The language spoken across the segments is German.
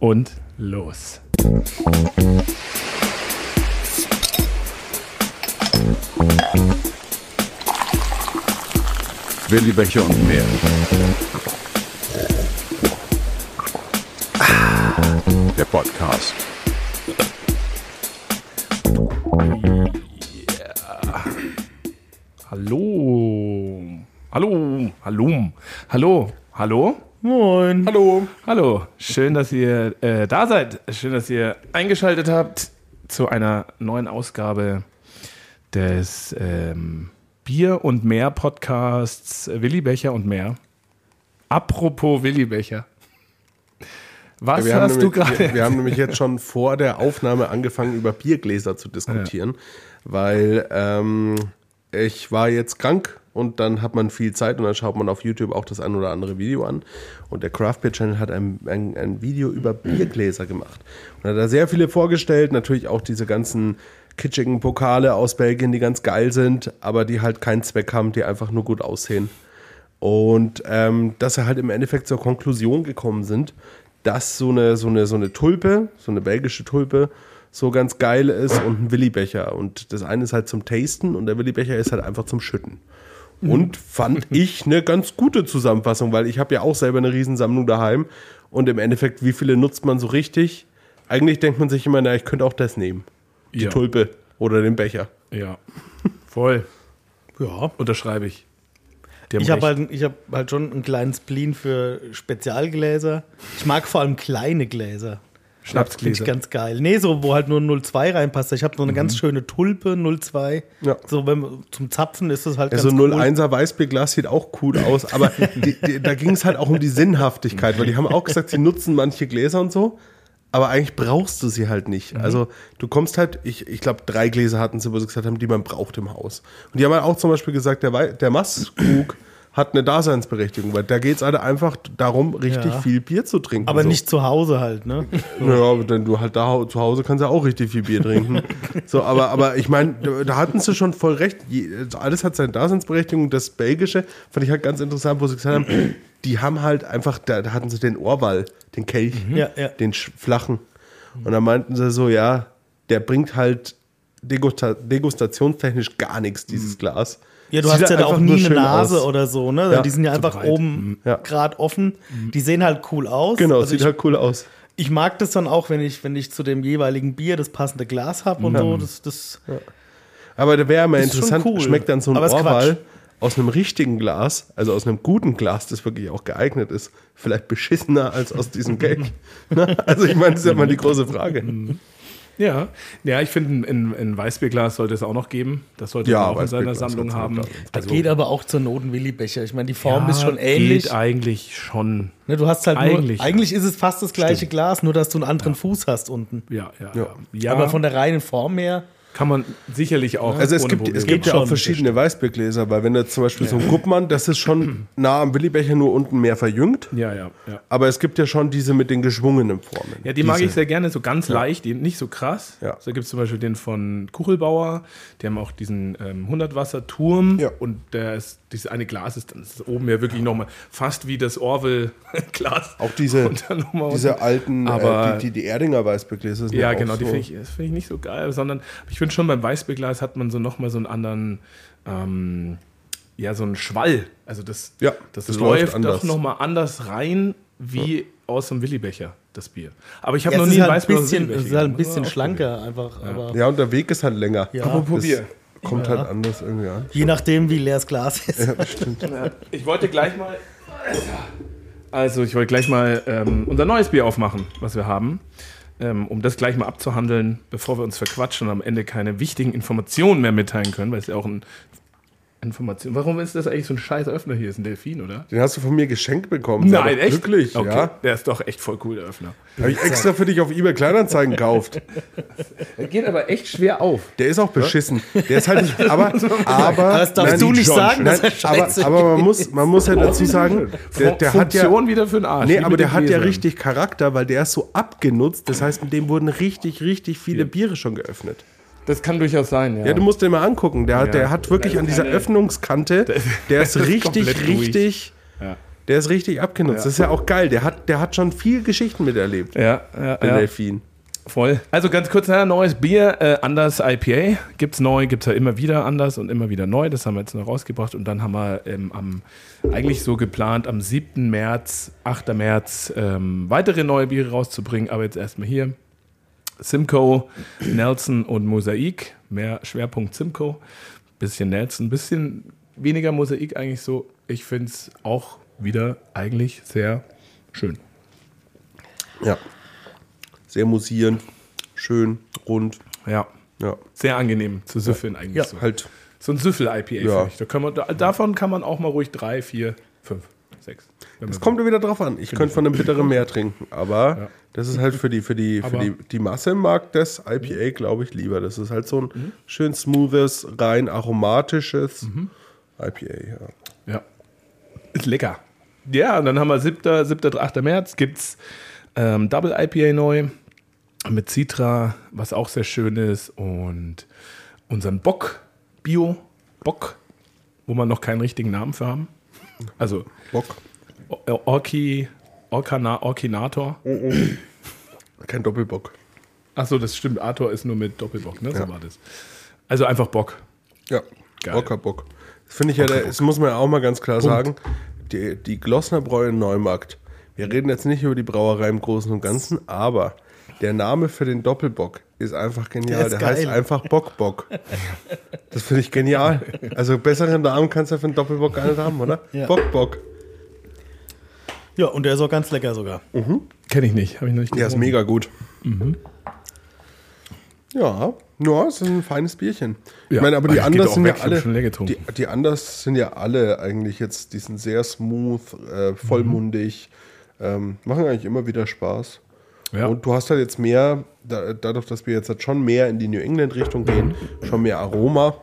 und los. Willi Becher und mehr. Der Podcast. Hallo. Hallo. Hallo. Hallo. Hallo. Moin. Hallo. Hallo. Schön, dass ihr äh, da seid. Schön, dass ihr eingeschaltet habt zu einer neuen Ausgabe des ähm, Bier und mehr Podcasts äh, Willi Becher und mehr. Apropos Willi Becher. Was haben, hast du gerade? wir, wir haben nämlich jetzt schon vor der Aufnahme angefangen, über Biergläser zu diskutieren, weil ähm, ich war jetzt krank und dann hat man viel Zeit und dann schaut man auf YouTube auch das ein oder andere Video an. Und der Craft Beer Channel hat ein, ein, ein Video über Biergläser gemacht. Und hat da sehr viele vorgestellt, natürlich auch diese ganzen kitschigen Pokale aus Belgien, die ganz geil sind, aber die halt keinen Zweck haben, die einfach nur gut aussehen. Und ähm, dass sie halt im Endeffekt zur Konklusion gekommen sind, dass so eine, so eine, so eine Tulpe, so eine belgische Tulpe, so ganz geil ist und ein Willibecher. Und das eine ist halt zum Tasten und der Willibecher ist halt einfach zum Schütten. Und fand ich eine ganz gute Zusammenfassung, weil ich habe ja auch selber eine Riesensammlung daheim. Und im Endeffekt, wie viele nutzt man so richtig? Eigentlich denkt man sich immer, na, ich könnte auch das nehmen. Die Ja. Tulpe oder den Becher. Ja, voll. Ja. Unterschreibe ich. Ich habe halt, ich hab halt schon einen kleinen Spleen für Spezialgläser. Ich mag vor allem kleine Gläser. Finde ich Schnapsgläser. ganz geil. Nee, so, wo halt nur 0,2 reinpasst. Ich habe so eine ganz schöne Tulpe, 0,2. Ja. So, wenn, zum Zapfen ist das halt Also ganz cool. 01er Weißbierglas sieht auch cool aus, aber die, die, da ging es halt auch um die Sinnhaftigkeit, weil die haben auch gesagt, sie nutzen manche Gläser und so, aber eigentlich brauchst du sie halt nicht. Also du kommst halt, ich, ich glaube, drei Gläser hatten sie, wo sie gesagt haben, die man braucht im Haus. Und die haben halt auch zum Beispiel gesagt, der, der Masskrug hat eine Daseinsberechtigung, weil da geht es halt einfach darum, richtig Ja. viel Bier zu trinken. Aber so. nicht zu Hause halt, ne? Naja, denn du halt da zu Hause kannst ja auch richtig viel Bier trinken. so, aber, aber ich meine, da, da hatten sie schon voll recht. Je- Alles hat seine Daseinsberechtigung. Das Belgische fand ich halt ganz interessant, wo sie gesagt haben, die haben halt einfach, da, da hatten sie den Ohrwall, den Kelch, Ja, ja. den flachen. Und dann meinten sie so, ja, der bringt halt degusta degustationstechnisch gar nichts, dieses Glas. Ja, du hast ja da auch nie eine Nase aus. oder so, ne? Ja, die sind ja einfach breit. oben Ja. gerade offen. Die sehen halt cool aus. Genau, Also sieht ich, halt cool aus. ich mag das dann auch, wenn ich, wenn ich zu dem jeweiligen Bier das passende Glas habe und so. Das, das, Aber da wäre mal interessant, cool. schmeckt dann so ein Quatsch. aus einem richtigen Glas, also aus einem guten Glas, das wirklich auch geeignet ist, vielleicht beschissener als aus diesem Gag. Ne? also ich meine, das ist ja mal die große Frage. Ja, ja ich finde, ein, ein Weißbierglas sollte es auch noch geben. Das sollte Ja, man auch in seiner Sammlung haben. da. Also, geht aber auch zur Not ein Willi-Becher. Ich meine, die Form ja, ist schon ähnlich. Geht eigentlich schon. Ne, du hast halt Eigentlich, nur, eigentlich ist es fast das gleiche Glas, nur dass du einen anderen Fuß hast unten. Ja, ja, ja. ja Aber von der reinen Form her, kann man sicherlich auch. Also es ohne gibt, Probleme es gibt ja schon, auch verschiedene Weißbiergläser, weil wenn du zum Beispiel so ein Guppmann, das ist schon nah am Willibecher, nur unten mehr verjüngt. Ja, ja, ja. Aber es gibt ja schon diese mit den geschwungenen Formen. Ja, die mag Diese- ich sehr gerne, so ganz leicht, die, nicht so krass. Ja. So gibt es zum Beispiel den von Kuchelbauer, die haben auch diesen ähm, 100-Wasser-Turm Ja. und der ist, dieses eine Glas ist dann ist oben ja wirklich nochmal fast wie das Orwell-Glas. Auch diese, diese alten, Aber- äh, die, die, die Erdinger Weißbiergläser sind Ja, auch genau, die so. finde ich, das finde ich nicht so geil, sondern ich finde schon beim Weißbierglas hat man so nochmal so einen anderen, ähm, ja, so einen Schwall. Also das, Ja, das, das läuft läuft doch nochmal anders rein wie aus dem Willibecher, das Bier. Aber ich habe ja, noch nie halt ein Weißbier aus dem bisschen, es ist halt ein bisschen man schlanker einfach. Aber Ja, und der Weg ist halt länger. Ja. Apropos Das Bier. kommt halt anders irgendwie an. je nachdem, wie leer das Glas ist. Ja, stimmt. Ich wollte gleich mal. Also, ich wollte gleich mal ähm, unser neues Bier aufmachen, was wir haben. Ähm, um das gleich mal abzuhandeln, bevor wir uns verquatschen und am Ende keine wichtigen Informationen mehr mitteilen können, weil es ja auch ein Information. Warum ist das eigentlich so ein scheiß Öffner hier? Ist ein Delfin, oder? Den hast du von mir geschenkt bekommen. Sei Nein, echt? Glücklich, okay. ja. Der ist doch echt voll cool, der Öffner. Habe ich extra für dich auf eBay Kleinanzeigen gekauft. Der geht aber echt schwer auf. Der ist auch beschissen. Der ist halt nicht, aber, aber, Das darfst nein, du nicht John, sagen, nein, dass er aber, aber man muss, man muss ja dazu sagen, der, der hat ja, wieder für den Arsch. nee, aber der hat ja richtig Charakter, weil der ist so abgenutzt. Das heißt, mit dem wurden richtig, richtig viele Biere schon geöffnet. Das kann durchaus sein, ja. Ja, du musst den mal angucken. Der, hat- Ja. der hat wirklich an dieser Öffnungskante, der ist richtig, richtig. Der ist richtig abgenutzt. Das ist ja auch geil. Der hat, der hat schon viel Geschichten miterlebt. Ja, ja, Der ja. Delfin. Voll. Also ganz kurz, ja, neues Bier, äh, Anders IPA. Gibt's neu, gibt's ja immer wieder anders und immer wieder neu. Das haben wir jetzt noch rausgebracht. Und dann haben wir ähm, am, eigentlich so geplant, am 7. März, 8. März ähm, weitere neue Biere rauszubringen. Aber jetzt erstmal hier. Simcoe, Nelson und Mosaik. Mehr Schwerpunkt Simcoe. Bisschen Nelson, bisschen weniger Mosaik eigentlich so. Ich finde es auch wieder eigentlich sehr schön. Ja. Sehr musierend, schön, rund. Ja. Ja. Sehr angenehm zu süffeln eigentlich Ja, so. halt. So ein Süffel-IPA, Ja. Da kann man, da, davon kann man auch mal ruhig drei, vier, fünf, sechs. Es kommt ja wieder drauf an. Ich könnte von einem bitteren mehr trinken, aber. Das ist halt für die, für die, für die, die Masse mag das IPA, glaube ich, lieber. Das ist halt so ein Mhm. schön smoothes, rein aromatisches IPA. Ja. Ja. Ist lecker. Ja, und dann haben wir 7., 7. 8. März gibt's ähm, Double IPA neu mit Citra, was auch sehr schön ist und unseren Bock, Bio Bock, wo wir noch keinen richtigen Namen für haben. Also Bock. Orki, Orkana, Orkinator. Kein Doppelbock. Achso, das stimmt. Arthur ist nur mit Doppelbock, ne? So Ja. war das. Also einfach Bock. Ja, Geil. Bockerbock. Das finde ich ja, der, das muss man ja auch mal ganz klar sagen. Die, die Glossner Bräu in Neumarkt. Wir reden jetzt nicht über die Brauerei im Großen und Ganzen, aber der Name für den Doppelbock ist einfach genial. Der Der, heißt einfach Bockbock. Das finde ich genial. Also besseren Namen kannst du ja für einen Doppelbock gar nicht haben, oder? Ja. Bockbock. Ja, und der ist auch ganz lecker sogar. Kenne ich nicht. Habe ich noch nicht Der ist mega gut. Mhm. Ja, ja, es ist ein feines Bierchen. Ja, ich meine, aber die Anders sind weg, ja alle. Die, die Anders sind ja alle eigentlich jetzt, die sind sehr smooth, äh, vollmundig, ähm, machen eigentlich immer wieder Spaß. Ja. Und du hast halt jetzt mehr, da, dadurch, dass wir jetzt halt schon mehr in die New England-Richtung gehen, schon mehr Aroma.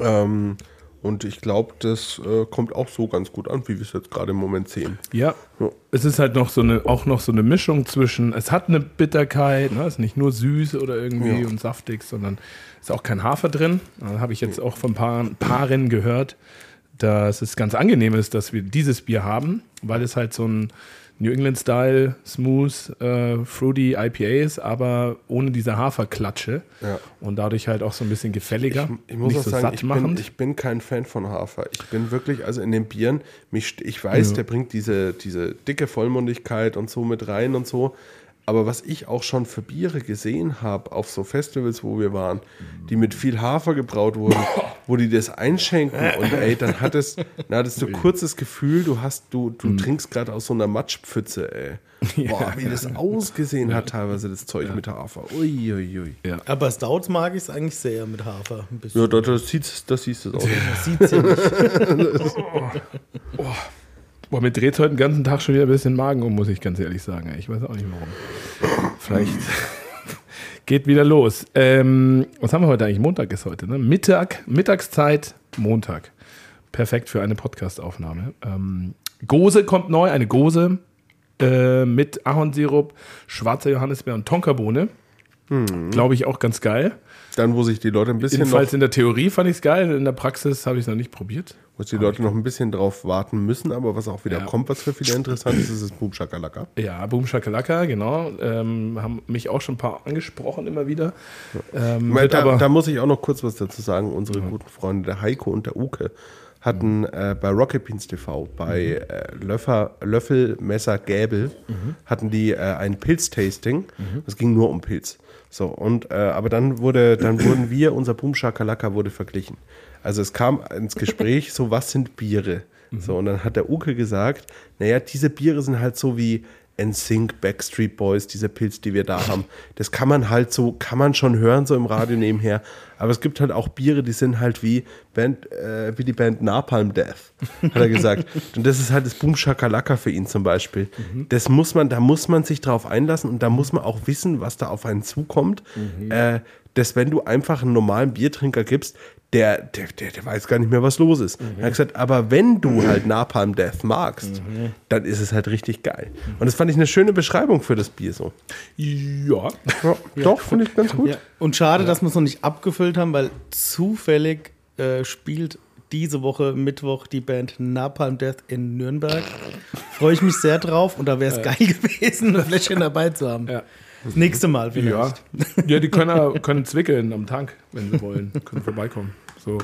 Ähm, und ich glaube, das äh, kommt auch so ganz gut an, wie wir es jetzt gerade im Moment sehen. Ja. Ja. Es ist halt noch so eine, auch noch so eine Mischung zwischen, es hat eine Bitterkeit, ne? es ist nicht nur süß oder irgendwie Ja. und saftig, sondern ist auch kein Hafer drin. Da habe ich jetzt auch von Paaren, Paaren gehört, dass es ganz angenehm ist, dass wir dieses Bier haben, weil es halt so ein New England-Style, smooth, äh, fruity IPA ist, aber ohne diese Haferklatsche Ja. und dadurch halt auch so ein bisschen gefälliger, Ich muss nicht auch so sagen, ich bin, ich bin kein Fan von Hafer. Ich bin wirklich, also in den Bieren, mich, ich weiß, der bringt diese, diese dicke Vollmundigkeit und so mit rein und so. Aber was ich auch schon für Biere gesehen habe auf so Festivals, wo wir waren, die mit viel Hafer gebraut wurden, wo die das einschenken und ey, dann hattest, dann hattest du kurz das Gefühl, du hast, du, du Mhm. trinkst gerade aus so einer Matschpfütze, ey. Boah, wie das ausgesehen hat teilweise, das Zeug mit Hafer. Uiuiui. Ui. ja. Aber Stouts mag ich es eigentlich sehr mit Hafer. Ja, da, da, siehst, da siehst du es auch. Das sieht sie nicht. Boah, mir dreht heute den ganzen Tag schon wieder ein bisschen Magen um, muss ich ganz ehrlich sagen. Ich weiß auch nicht warum. Vielleicht geht wieder los. Ähm, was haben wir heute eigentlich? Montag ist heute, ne? Mittag, Mittagszeit, Montag. Perfekt für eine Podcastaufnahme. Ähm, Gose kommt neu, eine Gose äh, mit Ahornsirup, schwarzer Johannisbeer und Tonkabohne. Glaube ich auch ganz geil. Dann, wo sich die Leute ein bisschen Jedenfalls noch, in der Theorie fand ich es geil, in der Praxis habe ich es noch nicht probiert. wo die Leute noch ein bisschen drauf warten müssen, aber was auch wieder Ja. kommt, was für viele interessant ist, ist das Boom Shakalaka. Ja, Boom Shakalaka, genau. Ähm, haben mich auch schon ein paar angesprochen immer wieder. Ähm, wird da, da muss ich auch noch kurz was dazu sagen. Unsere guten Freunde, der Heiko und der Uke, hatten äh, bei Rocket Beans TV, bei äh, Löffer, Löffel, Messer, Gäbel, hatten die äh, ein Pilz-Tasting. Es ging nur um Pilz. So, und äh, aber dann wurde, dann wurden wir, unser Boom Shakalaka wurde verglichen. Also es kam ins Gespräch, so was sind Biere? So, und dann hat der Uke gesagt, naja, diese Biere sind halt so wie NSYNC, Backstreet Boys, dieser Pilz, die wir da haben. Das kann man halt so, kann man schon hören, so im Radio nebenher. Aber es gibt halt auch Biere, die sind halt wie, Band, äh, wie die Band Napalm Death, hat er gesagt. Und das ist halt das Boom Shakalaka für ihn zum Beispiel. Das muss man, da muss man sich drauf einlassen und da muss man auch wissen, was da auf einen zukommt. Äh, dass wenn du einfach einen normalen Biertrinker gibst, der, der, der, der weiß gar nicht mehr, was los ist. Er hat gesagt, aber wenn du halt Napalm Death magst, dann ist es halt richtig geil. Und das fand ich eine schöne Beschreibung für das Bier so. ja. Ja, Doch, finde ich ganz gut. Ja. Und schade, dass wir es noch nicht abgefüllt haben, weil zufällig äh, spielt diese Woche Mittwoch die Band Napalm Death in Nürnberg. Freue ich mich sehr drauf und da wäre es geil gewesen, ein Fläschchen dabei zu haben. Ja. Das nächste Mal Ja. vielleicht. ja, die können, ja- können zwickeln am Tank, wenn sie wollen. Können vorbeikommen. So.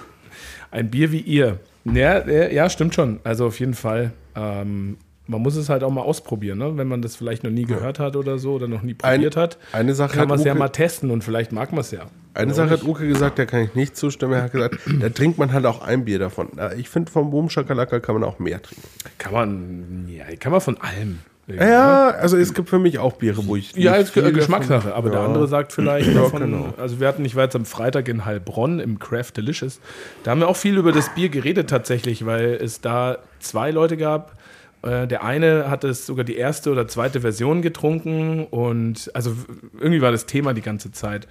Ein Bier wie ihr. Ja, ja, stimmt schon. Also auf jeden Fall. Ähm, man muss es halt auch mal ausprobieren, ne? wenn man das vielleicht noch nie gehört hat oder so oder noch nie Ein- probiert hat. eine Sache kann man es ja mal testen und vielleicht mag man es ja. Eine Sache hat Uke gesagt, der kann ich nicht zustimmen. Er hat gesagt, da trinkt man halt auch ein Bier davon. Ich finde, vom Boom Shakalaka kann man auch mehr trinken. Kann man, ja, kann man von allem. Ja, also es gibt für mich auch Biere, wo ich. Ja, ist viel Ge- Geschmackssache, aber der Ja. andere sagt vielleicht Ja, davon, genau. also wir hatten, ich war jetzt am Freitag in Heilbronn im Craft Delicious, da haben wir auch viel über das Bier geredet tatsächlich, weil es da zwei Leute gab, Äh, der eine hat es sogar die erste oder zweite Version getrunken und also irgendwie war das Thema die ganze Zeit.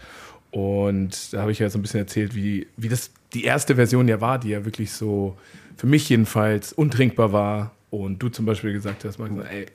Und da habe ich ja so ein bisschen erzählt, wie, wie das die erste Version ja war, die ja wirklich so für mich jedenfalls untrinkbar war. Und du zum Beispiel gesagt hast, Max, ey,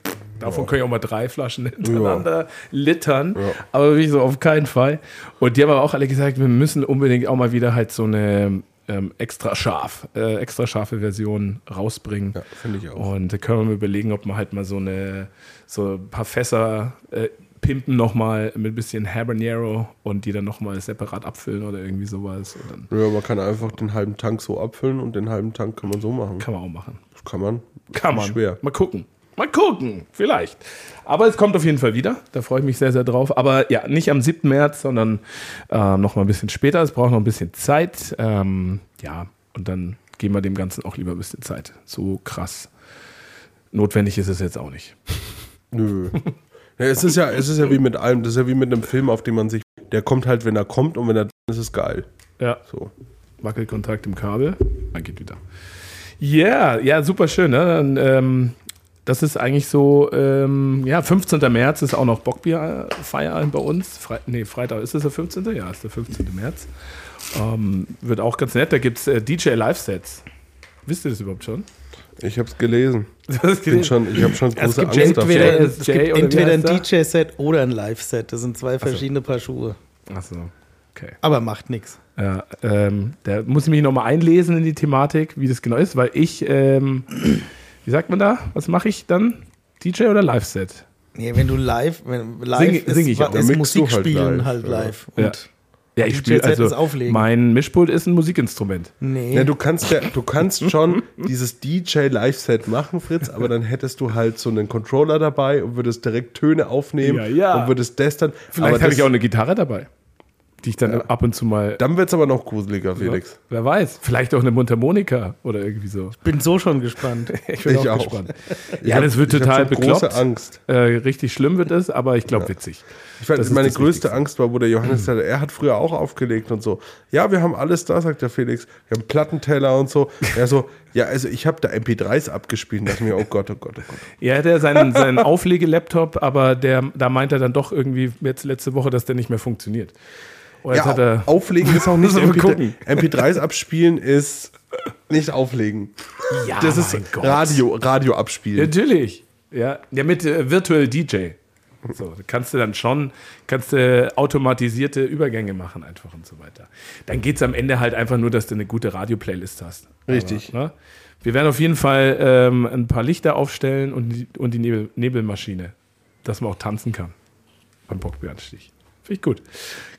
davon können ich auch mal drei Flaschen hintereinander littern, aber wirklich so auf keinen Fall. Und die haben aber auch alle gesagt, wir müssen unbedingt auch mal wieder halt so eine ähm, extra scharf, äh, extra scharfe Version rausbringen. Ja, finde ich auch. Und da können wir mal überlegen, ob man halt mal so eine, so ein paar Fässer äh, pimpen nochmal mit ein bisschen Habanero und die dann nochmal separat abfüllen oder irgendwie sowas. Ja, man kann einfach den halben Tank so abfüllen und den halben Tank kann man so machen. kann man auch machen. Kann man. Kann man. Schwer. Mal gucken. Mal gucken, vielleicht. Aber es kommt auf jeden Fall wieder. Da freue ich mich sehr, sehr drauf. Aber ja, nicht am 7. März, sondern äh, noch mal ein bisschen später. Es braucht noch ein bisschen Zeit. Ähm, ja, und dann geben wir dem Ganzen auch lieber ein bisschen Zeit. So krass. Notwendig ist es jetzt auch nicht. Nö. Ja, es, ist ja, es ist ja wie mit allem. Das ist ja wie mit einem Film, auf den man sich. Der kommt halt, wenn er kommt und wenn er ist, ist es geil. Ja, So. Wackelkontakt im Kabel. Dann geht wieder. Ja, ja, super schön. Ne? Dann, ähm, das ist eigentlich so, ähm, ja, 15. März ist auch noch Bockbierfeier bei uns. Fre nee, Freitag ist es der 15. Ja, ist der 15. März. Ähm, wird auch ganz nett. Da gibt es äh, DJ Live-Sets. Wisst ihr das überhaupt schon? Ich habe es gelesen. Bin schon, ich habe schon große gibt Angst entweder- davor. Es gibt entweder ein? DJ-Set oder ein Live-Set. Das sind zwei verschiedene Paar Schuhe. Achso, okay. Aber macht nichts. Ja, ähm, da muss ich mich nochmal einlesen in die Thematik, wie das genau ist, weil ich, ähm, wie sagt man da? Was mache ich dann? DJ oder Live-Set? Nee, wenn du live, wenn live Sing- ist, sing ich auch. ist Musik du halt spielen live, halt ja. live. Ja. Und Ja, ich DJ spiele Set also Auflegen. mein Mischpult ist ein Musikinstrument. nee. Ja, du kannst ja, du kannst schon dieses DJ Live-Set machen, Fritz, aber dann hättest du halt so einen Controller dabei und würdest direkt Töne aufnehmen Ja, ja. und würdest das dann. Vielleicht habe ich auch eine Gitarre dabei, die ich dann ab und zu mal. Dann wird es aber noch gruseliger, Felix. Wer weiß, vielleicht auch eine Mundharmonika oder irgendwie so. bin so schon gespannt. Ich bin Ich auch, auch. gespannt. Ich Ja, hab- das wird ich total bekloppt. große Angst. Äh, richtig schlimm wird es, aber ich glaube witzig. Ich fand, Das ist meine das größte Wichtigste. Mhm. Angst war, wo der Johannes sagte, er hat früher auch aufgelegt und so. Ja, wir haben alles da, sagt der Felix. Wir haben Plattenteller und so. Er so, ja, also ich habe da MP3s abgespielt und dachte mir, oh Gott, oh Gott, oh Gott. Ja, der seinen, seinen Auflegelaptop, aber der, da meint er dann doch irgendwie jetzt letzte Woche, dass der nicht mehr funktioniert. Und jetzt Ja, er, auflegen ist auch nicht Müssen wir MP3, gucken. MP3s abspielen ist nicht auflegen. ja, Das ist Gott. Radio, Radio abspielen. Natürlich. Ja, ja mit äh, Virtual DJ. So, kannst du dann schon, kannst du automatisierte Übergänge machen einfach und so weiter. Dann geht es am Ende halt einfach nur, dass du eine gute Radio-Playlist hast. Richtig. Aber, ne? Wir werden auf jeden Fall ähm, ein paar Lichter aufstellen und die, und die Nebel, Nebelmaschine, dass man auch tanzen kann beim Bockbeeranstich. Finde ich gut.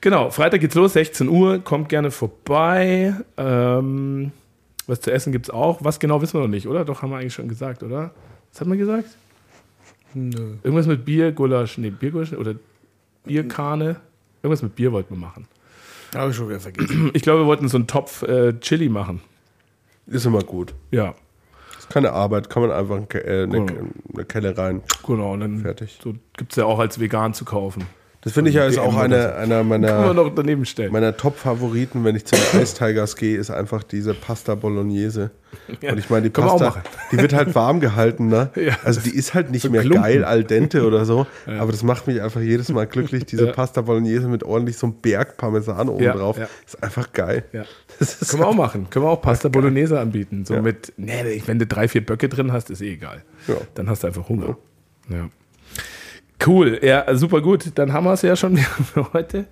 Genau, Freitag geht's los, 16 Uhr. Kommt gerne vorbei. Ähm, was zu essen gibt's auch. Was genau wissen wir noch nicht, oder? Doch, haben wir eigentlich schon gesagt, oder? Was hat man gesagt? Nö. Irgendwas mit Bier, Gulasch, nee, Biergulasch oder Bierkarne. Irgendwas mit Bier wollten wir machen. Habe ich schon wieder vergessen. Ich glaube, wir wollten so einen Topf äh, Chili machen. Ist immer gut. Ja, Ist keine Arbeit, kann man einfach eine, äh, eine, eine Kelle rein. genau. Und dann Fertig. So gibt es ja auch als vegan zu kaufen. Das finde ich ja ist auch eine, einer Kann meiner, meiner Top-Favoriten, wenn ich zum Ice Tigers gehe, ist einfach diese Pasta Bolognese. Ja, Und ich meine, die auch Pasta, die wird halt warm gehalten, ne? Ja. Also die ist halt nicht So mehr Klumpen. geil al dente oder so, aber das macht mich einfach jedes Mal glücklich. Diese Ja. Pasta Bolognese mit ordentlich so einem Berg Parmesan oben Ja, drauf, ja. ist einfach geil. Ja. Das ist Können wir auch machen. Können wir auch Pasta Bolognese anbieten. So Ja. mit, nee, wenn du drei, vier Böcke drin hast, ist eh egal. Ja. Dann hast du einfach Hunger. Ja. Cool, ja, super gut. Dann haben wir es ja schon für heute.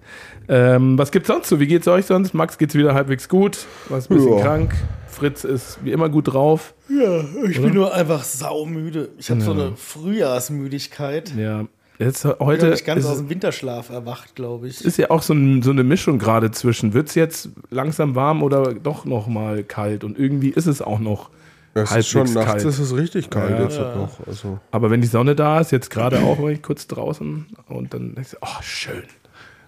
Ähm, was gibt's sonst so? Wie geht's euch sonst? Max geht's wieder halbwegs gut. Was ein bisschen Ja. krank. Fritz ist wie immer gut drauf. Ja, ich bin nur einfach saumüde. Ich habe so eine Frühjahrsmüdigkeit. Ja. Jetzt Heute heute bin ich ganz ist, aus dem Winterschlaf erwacht, glaube ich. ist ja auch so, ein, so eine Mischung gerade zwischen. Wird's jetzt langsam warm oder doch noch mal kalt? Und irgendwie ist es auch noch Es ist halbwegs schon nachts kalt. ist es richtig kalt Ja. jetzt halt noch. Also, Aber wenn die Sonne da ist, jetzt gerade auch, war ich kurz draußen und dann denkst du, oh, schön.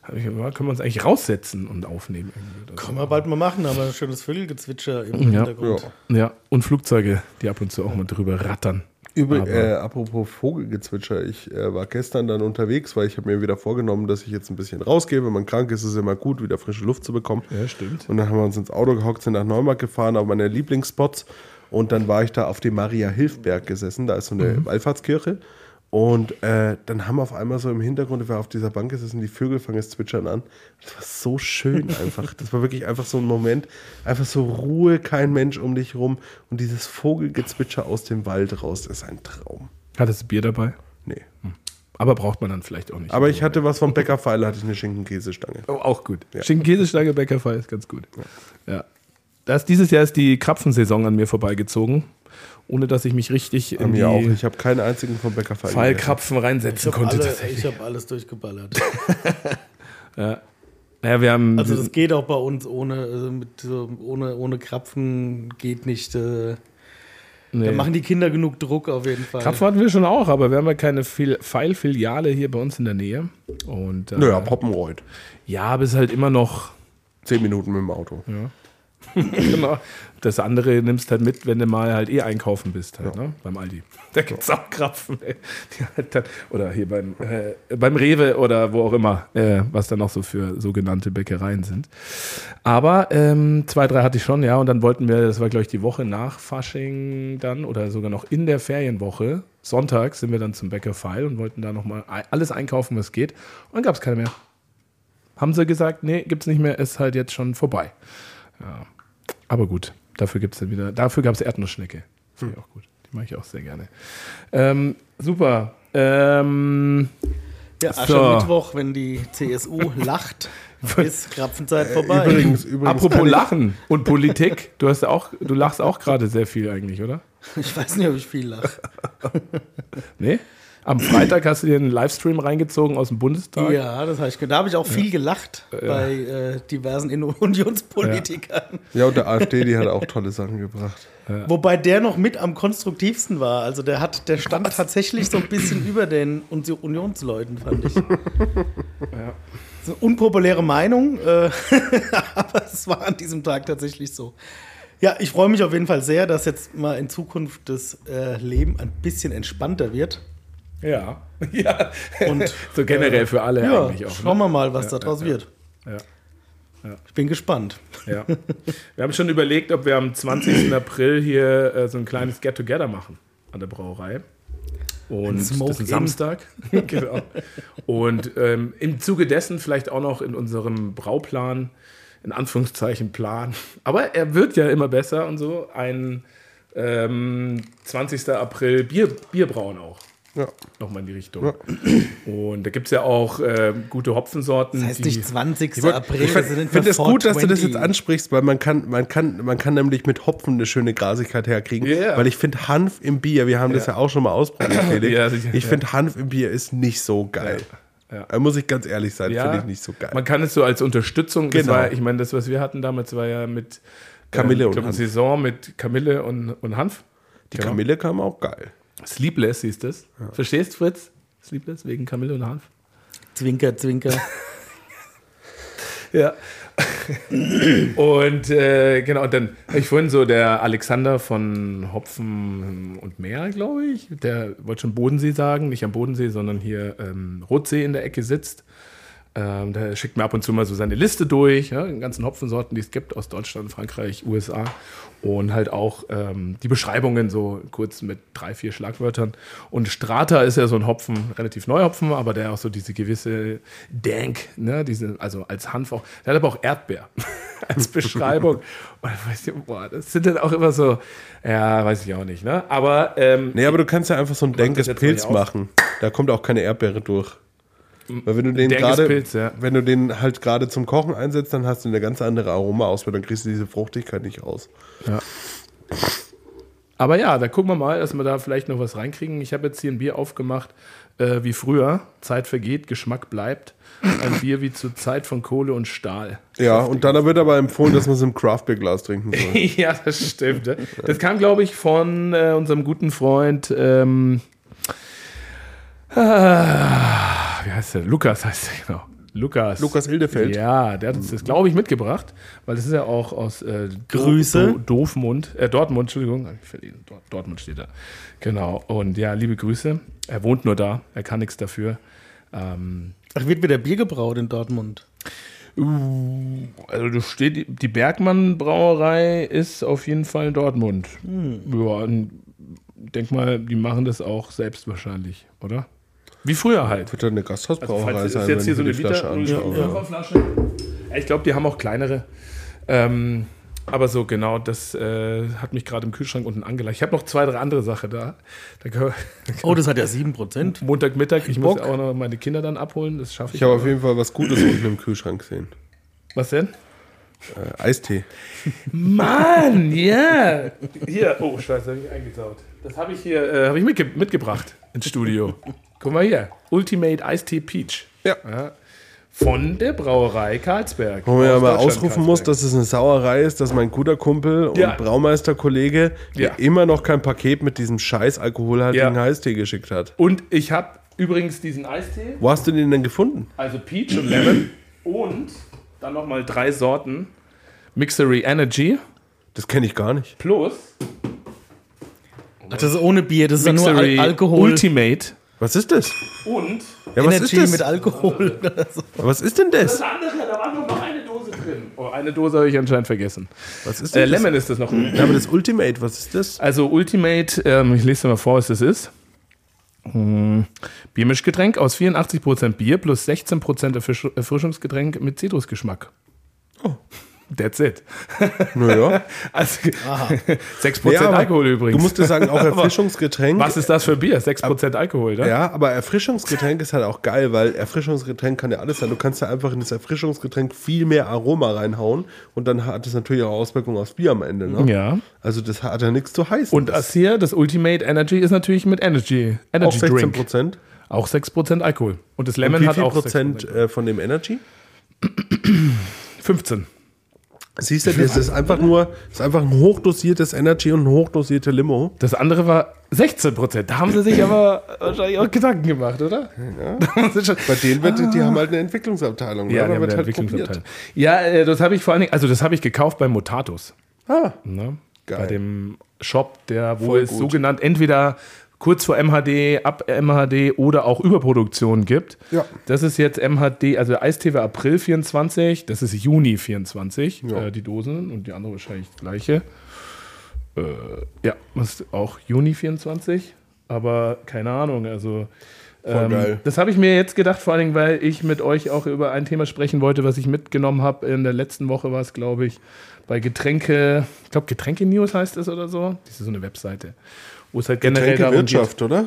Hab ich, ja, können wir uns eigentlich raussetzen und aufnehmen. Können wir bald mal machen, haben wir ein schönes Vögelgezwitscher im Ja. Hintergrund. ja. Ja, und Flugzeuge, die ab und zu auch mal drüber rattern. Übrig, äh, apropos Vogelgezwitscher, ich äh, war gestern dann unterwegs, weil ich habe mir wieder vorgenommen, dass ich jetzt ein bisschen rausgehe. Wenn man krank ist, ist es immer gut, wieder frische Luft zu bekommen. Ja, stimmt. Und dann haben wir uns ins Auto gehockt, sind nach Neumarkt gefahren, auf meine Lieblingsspots. Und dann war ich da auf dem Maria-Hilfberg gesessen, da ist so eine Wallfahrtskirche. Und äh, dann haben wir auf einmal so im Hintergrund, ich war auf dieser Bank gesessen, die Vögel fangen das Zwitschern an. Das war so schön einfach. Das war wirklich einfach so ein Moment. Einfach so Ruhe, kein Mensch um dich rum. Und dieses Vogelgezwitscher aus dem Wald raus, ist ein Traum. Hattest du Bier dabei? Nee. Aber braucht man dann vielleicht auch nicht. Aber ich hatte was vom Bäckerpfeiler, hatte ich eine Schinken-Käsestange. oh, auch gut. Ja. Schinken-Käsestange, Bäckerfall ist ganz gut. Ja. Das, dieses Jahr ist die Krapfensaison an mir vorbeigezogen, ohne dass ich mich richtig Bei in mir auch. die Ich habe keinen einzigen vom gegessen. Fallkrapfen Ich reinsetzen habe konnte. alle, ich hab alles durchgeballert. Ja. Naja, wir haben. Also das geht auch bei uns ohne, also mit, ohne, ohne Krapfen geht nicht. Äh, nee. Da machen die Kinder genug Druck auf jeden Fall. Krapfen hatten wir schon auch, aber wir haben ja keine Fil- Pfeilfiliale hier bei uns in der Nähe. Und, äh, Naja, Poppenreuth. Ja, aber es ist halt immer noch. Zehn Minuten mit dem Auto. genau. Das andere nimmst halt mit, wenn du mal halt eh einkaufen bist, halt, ne? beim Aldi. Da gibt es auch Krapfen. Ey. Halt dann, oder hier beim, äh, beim Rewe oder wo auch immer, äh, was da noch so für sogenannte Bäckereien sind. Aber ähm, zwei, drei hatte ich schon, ja. Und dann wollten wir, das war glaube ich die Woche nach Fasching dann oder sogar noch in der Ferienwoche, Sonntag sind wir dann zum Bäcker Pfeil und wollten da nochmal alles einkaufen, was geht. Und dann gab es keine mehr. Haben sie gesagt, nee, gibt's nicht mehr, ist halt jetzt schon vorbei. Ja. Aber gut, dafür gibt's dann wieder, dafür gab es Erdnussschnecke. Finde ich auch gut. Die mag ich auch sehr gerne. Ähm, super. Ähm, Ja, So. Aschermittwoch, wenn die CSU lacht, ist Krapfenzeit vorbei. Übrigens, übrigens apropos Lachen und Politik, du hast auch, du lachst auch gerade sehr viel eigentlich, oder? Ich weiß nicht, ob ich viel lache. Nee? Am Freitag hast du dir einen Livestream reingezogen aus dem Bundestag. Ja, das habe ich. Da habe ich auch viel gelacht bei äh, diversen Unionspolitikern. Ja, und der AfD, die hat auch tolle Sachen gebracht. Wobei der noch mit am konstruktivsten war. Also der hat, der stand tatsächlich so ein bisschen über den Uni- Unionsleuten, fand ich. So eine unpopuläre Meinung, äh, aber es war an diesem Tag tatsächlich so. Ja, ich freue mich auf jeden Fall sehr, dass jetzt mal in Zukunft das äh, Leben ein bisschen entspannter wird. Ja. ja. Und, so generell für alle Ja, eigentlich auch. schauen Ne? wir mal, was Ja, daraus ja, wird. Ja. Ich bin gespannt. Ja. Wir haben schon überlegt, ob wir am 20. April hier äh, so ein kleines Get-Together machen an der Brauerei. Und das ist ein Samstag. genau. Und ähm, im Zuge dessen vielleicht auch noch in unserem Brauplan, in Anführungszeichen Plan, aber er wird ja immer besser und so, ein ähm, 20. April Bier, Bierbrauen auch. Ja. Nochmal in die Richtung. Und da gibt es ja auch äh, gute Hopfensorten. Das heißt die- nicht 20. Ich, wollt- April, ich finde find es gut, dass du das 20. jetzt ansprichst, weil man kann, man kann, man kann nämlich mit Hopfen eine schöne Grasigkeit herkriegen. Ja. Weil ich finde Hanf im Bier, wir haben das ja auch schon mal ausprobiert, Felix. Ja, sicher, ich ja. finde Hanf im Bier ist nicht so geil. Ja. Da muss ich ganz ehrlich sein, Ja, finde ich nicht so geil. Man kann es so als Unterstützung, Genau. war, ich meine, das, was wir hatten damals, war ja mit Kamille ähm, und Hanf. Saison mit Kamille und, und Hanf. Die Genau. Kamille kam auch geil. Sleepless hieß das. Verstehst, Fritz? Sleepless wegen Kamille und Hanf. Zwinker, Zwinker. Ja. und äh, genau, und dann habe ich vorhin so der Alexander von Hopfen und Meer, glaube ich, der wollte schon Bodensee sagen, nicht am Bodensee, sondern hier ähm, Rotsee in der Ecke sitzt. Ähm, der schickt mir ab und zu mal so seine Liste durch, ja, den ganzen Hopfensorten, die es gibt aus Deutschland, Frankreich, USA. Und halt auch ähm, die Beschreibungen so kurz mit drei, vier Schlagwörtern. Und Strata ist ja so ein Hopfen, relativ neuer Hopfen, aber der auch so diese gewisse Dank, ne, diese, also als Hanf auch. Der hat aber auch Erdbeer als Beschreibung. Und weißt du, boah, das sind dann auch immer so, ja, weiß ich auch nicht, ne? Aber ähm, Nee, aber du kannst ja einfach so ein denkes das jetzt mal Pilz hier auf. machen. Da kommt auch keine Erdbeere durch. Weil wenn du den gerade, ja. wenn du den halt gerade zum Kochen einsetzt, dann hast du eine ganz andere Aroma aus, weil dann kriegst du diese Fruchtigkeit nicht raus. Aber ja, da gucken wir mal, dass wir da vielleicht noch was reinkriegen. Ich habe jetzt hier ein Bier aufgemacht, äh, wie früher. Zeit vergeht, Geschmack bleibt. Ein Bier wie zur Zeit von Kohle und Stahl. Ja, und dann wird aber empfohlen, dass man es im Craftbeer-Glas trinken soll. ja, das stimmt. Das kam, glaube ich, von äh, unserem guten Freund. Ähm, ah, wie heißt der? Lukas heißt der, genau. Lukas. Lukas Hildefeld. Ja, der hat uns das, glaube ich, mitgebracht, weil das ist ja auch aus äh, Grüße. Do Doofmund, äh, Dortmund, Entschuldigung, Dortmund steht da. Genau. Und ja, liebe Grüße. Er wohnt nur da, er kann nichts dafür. Ähm, Ach, wird wieder Bier gebraut in Dortmund. Uh, also steht, die- Bergmann Brauerei ist auf jeden Fall in Dortmund. Ja, und denk mal, die machen das auch selbst wahrscheinlich, oder? Wie früher halt. Wird dann eine Gasthausbrauerei falls sein, es jetzt hier so eine Flasche Liter anschaue. ja, Flasche. Ja, Ich glaube, die haben auch kleinere. Ähm, aber so genau, das äh, hat mich gerade im Kühlschrank unten angeleicht. Ich habe noch zwei, drei andere Sachen da. da kann, Oh, das hat ja 7%. Montagmittag, ich muss Bock. auch noch meine Kinder dann abholen, das schaffe ich. Ich habe auf jeden Fall was Gutes unten im Kühlschrank gesehen. Was denn? Äh, Eistee. Mann, ja. Hier, oh, Scheiße, habe ich eingesaut. Das habe ich hier, äh, habe ich mitge mitgebracht ins Studio. Guck mal hier, Ultimate Ice Tea Peach. Ja. Von der Brauerei Karlsberg. Wo man ja mal ausrufen muss, Karlsberg. dass es eine Sauerei ist, dass mein guter Kumpel und Ja. Braumeisterkollege Ja. mir immer noch kein Paket mit diesem scheiß alkoholhaltigen Ja. Eistee geschickt hat. Und ich habe übrigens diesen Eistee, Wo hast du den denn gefunden? also Peach und Lemon und dann nochmal drei Sorten. Mixery Energy Das kenne ich gar nicht. plus Ach, das ist ohne Bier, das ist ja nur Al Mixery Alkohol. Ultimate. Was ist das? und Ja, was Energy ist das? mit Alkohol. was ist denn das? das andere, da war nur noch eine Dose drin. Oh, eine Dose habe ich anscheinend vergessen. Was ist Äh, denn das? Lemon ist das noch. Ja, aber das Ultimate, was ist das? Also Ultimate, ähm, ich lese dir mal vor, was das ist. Hm, Biermischgetränk aus 84% Bier plus 16% Erfisch Erfrischungsgetränk mit Zitrusgeschmack. Oh. That's it. Naja. Also 6% Ja, Alkohol übrigens. Du musst dir sagen, auch Erfrischungsgetränk. was ist das für Bier? 6% Alkohol, ne? Ja, aber Erfrischungsgetränk ist halt auch geil, weil Erfrischungsgetränk kann ja alles sein. Du kannst ja einfach in das Erfrischungsgetränk viel mehr Aroma reinhauen und dann hat das natürlich auch Auswirkungen aufs Bier am Ende. Ne? Ja. Also das hat ja nichts zu heißen. Und das hier, das Ultimate Energy, ist natürlich mit Energy. auch Energy 16 Drink. Prozent. Auch 6% Alkohol. Und das Und Lemon wie hat viel auch Prozent 6%. äh, von dem Energy? 15. Siehst du, das ist einfach nur, ist einfach ein hochdosiertes Energy und ein hochdosierte Limo. Das andere war 16%. Da haben sie sich aber wahrscheinlich auch Gedanken gemacht, oder? Ja. Bei denen wird, die haben halt eine Entwicklungsabteilung. ja, die haben eine halt Entwicklungsabteilung. probiert. Ja, äh, das habe ich vor allen Dingen, also das habe ich gekauft bei Motatus. Ah, Ne? Geil. Bei dem Shop, der, wo Voll es gut. so genannt entweder kurz vor MHD, ab MHD oder auch Überproduktion gibt. Ja. Das ist jetzt MHD, also Eistee war April 24, das ist Juni 24, Ja. äh, die Dosen und die andere wahrscheinlich das gleiche. Äh, ja, ist auch Juni 24, aber keine Ahnung, also Voll geil. das habe ich mir jetzt gedacht, vor allen Dingen, weil ich mit euch auch über ein Thema sprechen wollte, was ich mitgenommen habe. In der letzten Woche war es, glaube ich, bei Getränke, ich glaube Getränke News heißt es oder so. Das ist so eine Webseite, wo es halt generell darum Wirtschaft, oder?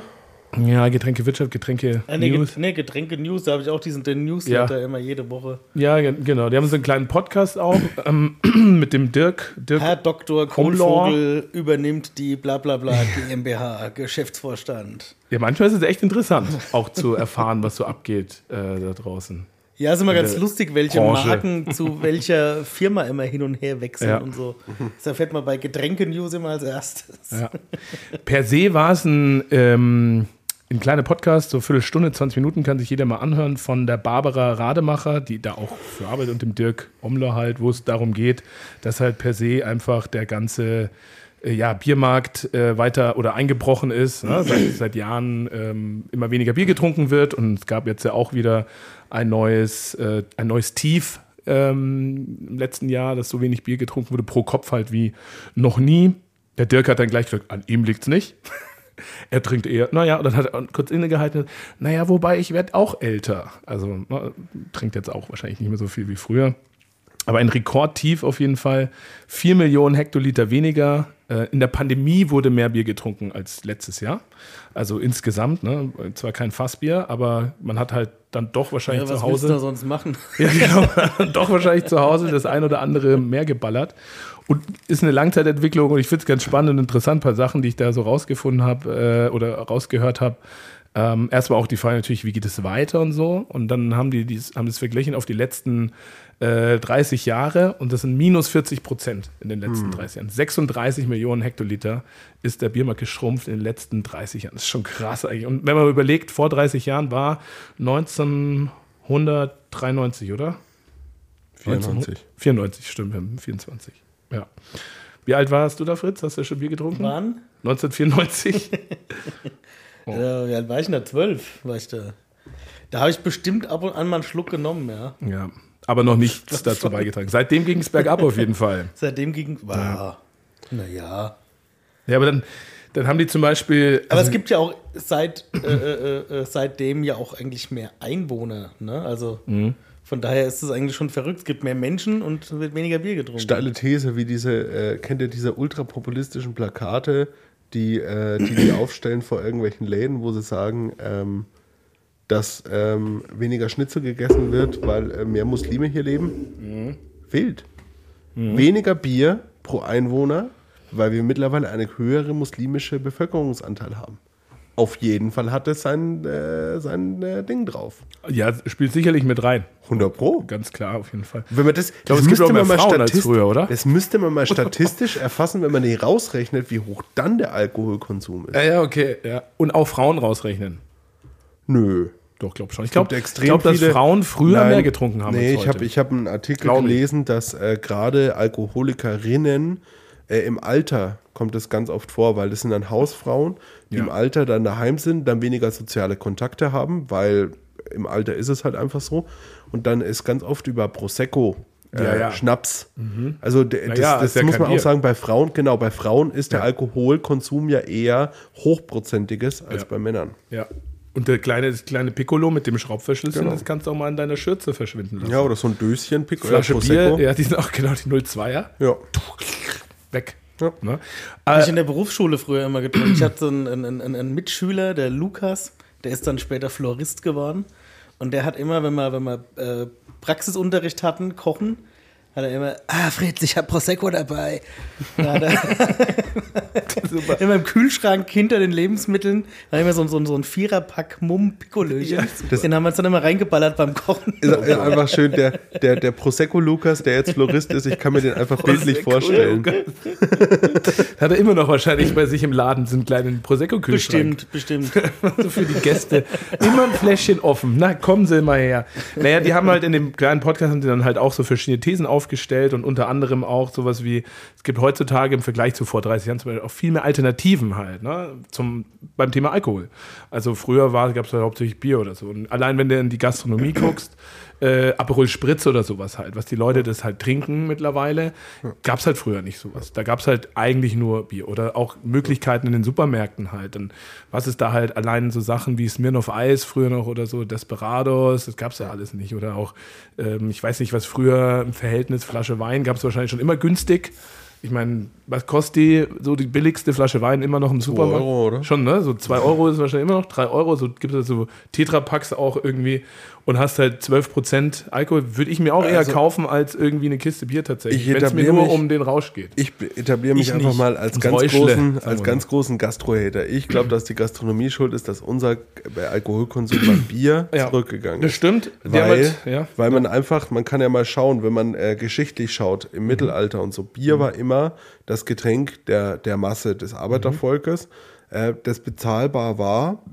Ja, Getränke Wirtschaft, Getränke Äh, nee, News. Get nee, Getränke News, da habe ich auch diesen den Newsletter immer jede Woche. Ja, ge- genau. Die haben so einen kleinen Podcast auch ähm, mit dem Dirk. Dirk Herr Dr. Kohlvogel übernimmt die Blablabla GmbH, Geschäftsvorstand. ja, manchmal ist es echt interessant, auch zu erfahren, was so abgeht äh, da draußen. Ja, ist immer ganz lustig, welche Branche. Marken zu welcher Firma immer hin und her wechseln Ja. und so. Das erfährt man bei Getränke News immer als erstes. Ja. Per se war es ein, ähm, ein kleiner Podcast, so Viertelstunde, 20 Minuten kann sich jeder mal anhören von der Barbara Rademacher, die da auch für arbeitet und dem Dirk Omler halt, wo es darum geht, dass halt per se einfach der ganze äh, ja, Biermarkt äh, weiter oder eingebrochen ist, ne? seit, seit Jahren ähm, immer weniger Bier getrunken wird und es gab jetzt ja auch wieder ein neues, äh, ein neues Tief ähm, im letzten Jahr, dass so wenig Bier getrunken wurde, pro Kopf halt wie noch nie. Der Dirk hat dann gleich gesagt, an ihm liegt's nicht. er trinkt eher, naja, und dann hat er kurz innegehalten, naja, wobei ich werde auch älter. Also ne, trinkt jetzt auch wahrscheinlich nicht mehr so viel wie früher. Aber ein Rekordtief auf jeden Fall. Vier Millionen Hektoliter weniger. Äh, In der Pandemie wurde mehr Bier getrunken als letztes Jahr. Also insgesamt, ne? zwar kein Fassbier, aber man hat halt dann doch wahrscheinlich Ja, was zu Hause. sonst machen? Ja, genau. doch wahrscheinlich zu Hause das ein oder andere mehr geballert. Und ist eine Langzeitentwicklung und ich finde es ganz spannend und interessant, ein paar Sachen, die ich da so rausgefunden habe äh, oder rausgehört habe. Ähm, erstmal auch die Frage natürlich, wie geht es weiter und so. Und dann haben die dies, haben das verglichen auf die letzten äh, 30 Jahre und das sind minus 40 Prozent in den letzten 30 Jahren. 36 Millionen Hektoliter ist der Biermarkt geschrumpft in den letzten 30 Jahren. Das ist schon krass eigentlich. Und wenn man überlegt, vor 30 Jahren war 1993, oder? 94. 94, stimmt, wir haben 24. Ja. Wie alt warst du da, Fritz? Hast du schon Bier getrunken? Wann? 1994. Ja, wie alt war ich denn da? Zwölf war ich da. Da habe ich bestimmt ab und an mal einen Schluck genommen, ja. ja. Aber noch nichts dazu beigetragen. Seitdem ging es bergab auf jeden Fall. Seitdem ging. War. Naja. Ja, aber dann, dann haben die zum Beispiel. Aber also- es gibt ja auch seit, äh, äh, äh, seitdem ja auch eigentlich mehr Einwohner. Ne? Also Mhm. von daher ist es eigentlich schon verrückt. Es gibt mehr Menschen und wird weniger Bier getrunken. Steile These, wie diese, äh, kennt ihr diese ultrapopulistischen Plakate, die, äh, die die aufstellen vor irgendwelchen Läden, wo sie sagen, ähm, dass ähm, weniger Schnitzel gegessen wird, weil äh, mehr Muslime hier leben? Wild. Weniger Bier pro Einwohner, weil wir mittlerweile eine höhere muslimische Bevölkerungsanteil haben. Auf jeden Fall hat es sein, äh, sein äh, Ding drauf. ja, spielt sicherlich mit rein. 100 Pro. Ganz klar, auf jeden Fall. Wenn man das, glaube, das es gibt auch mehr man Frauen als früher, oder? Das müsste man mal statistisch erfassen, wenn man die rausrechnet, wie hoch dann der Alkoholkonsum ist. Ja, ja, okay. Ja. Und auch Frauen rausrechnen. Nö. Doch, glaub schon. Ich glaube, glaub, dass viele- Frauen früher Nein, mehr getrunken haben Nee, ich habe ich hab einen Artikel Glaub gelesen, dass äh, gerade Alkoholikerinnen äh, im Alter kommt es ganz oft vor, weil das sind dann Hausfrauen, die Ja. im Alter dann daheim sind, dann weniger soziale Kontakte haben, weil im Alter ist es halt einfach so. Und dann ist ganz oft über Prosecco, äh, Ja, ja. Schnaps. Also d- das, ja, das ja muss man auch sagen, bei Frauen, genau, bei Frauen ist der. Alkoholkonsum ja eher hochprozentiges als bei Männern. Ja. Und der kleine, das kleine Piccolo mit dem Schraubverschlüssel, Genau. das kannst du auch mal in deiner Schürze verschwinden lassen. Ja, oder so ein Döschen, Pic Flasche Bier, ja, die sind auch genau die 02er. ja. Weg. Ja. Ne? Habe ich Äh, in der Berufsschule früher immer getrunken. Ich hatte einen, einen, einen, einen Mitschüler, der Lukas, der ist dann später Florist geworden. Und der hat immer, wenn wir, wenn wir äh, Praxisunterricht hatten, kochen, hat er immer, ah Fritz, ich habe Prosecco dabei. Da hat er immer im Kühlschrank hinter den Lebensmitteln, war immer so, ein- so, ein- so ein Viererpack Mumm Piccolöchen. den haben wir uns dann immer reingeballert beim Kochen. Ist ist einfach schön, der, der, der Prosecco Lukas, der jetzt Florist ist, ich kann mir den einfach bildlich vorstellen. hat er immer noch wahrscheinlich bei sich im Laden so einen kleinen Prosecco-Kühlschrank. Bestimmt, bestimmt. so für die Gäste. Immer ein Fläschchen offen. Na, kommen Sie mal her. Naja, die haben halt in dem kleinen Podcast haben die dann halt auch so verschiedene Thesen aufgestellt und unter anderem auch sowas wie, es gibt heutzutage im Vergleich zu vor 30 Jahren zum Beispiel auch viel mehr Alternativen halt, ne, zum, beim Thema Alkohol. Also früher gab es halt hauptsächlich Bier oder so. Und allein wenn du in die Gastronomie guckst, äh, Aperol Spritz oder sowas halt, was die Leute das halt trinken mittlerweile, gab es halt früher nicht sowas. Da gab es halt eigentlich nur Bier oder auch Möglichkeiten in den Supermärkten halt. Und was ist da halt allein so Sachen wie Smirnoff Eis früher noch oder so, Desperados, das gab es ja alles nicht. Oder auch, ähm, ich weiß nicht, was früher im Verhältnis Flasche Wein gab es wahrscheinlich schon immer günstig. Ich meine, was kostet die, so die billigste Flasche Wein immer noch im Supermarkt? Euro, oder? Schon, ne? So 2 Euro ist wahrscheinlich immer noch, 3 Euro, so gibt es so Tetrapacks auch irgendwie und hast halt 12% Alkohol. Würde ich mir auch eher Also- kaufen als irgendwie eine Kiste Bier tatsächlich, Ich wenn es mir etabliere nur mich- um den Rausch geht. Ich etabliere mich Ich einfach nicht. mal als ganz Räuschle, großen, als ganz großen Gastrohater. Ich glaube, dass die Gastronomie schuld ist, dass unser Alkoholkonsum beim Bier Ja. zurückgegangen Das ist. stimmt. Die haben Weil, halt- ja. weil man einfach, man kann ja mal schauen, wenn man äh, geschichtlich schaut, Mhm. im Mittelalter und so, Bier war immer das Getränk der, der Masse des Arbeitervolkes, äh, das bezahlbar war,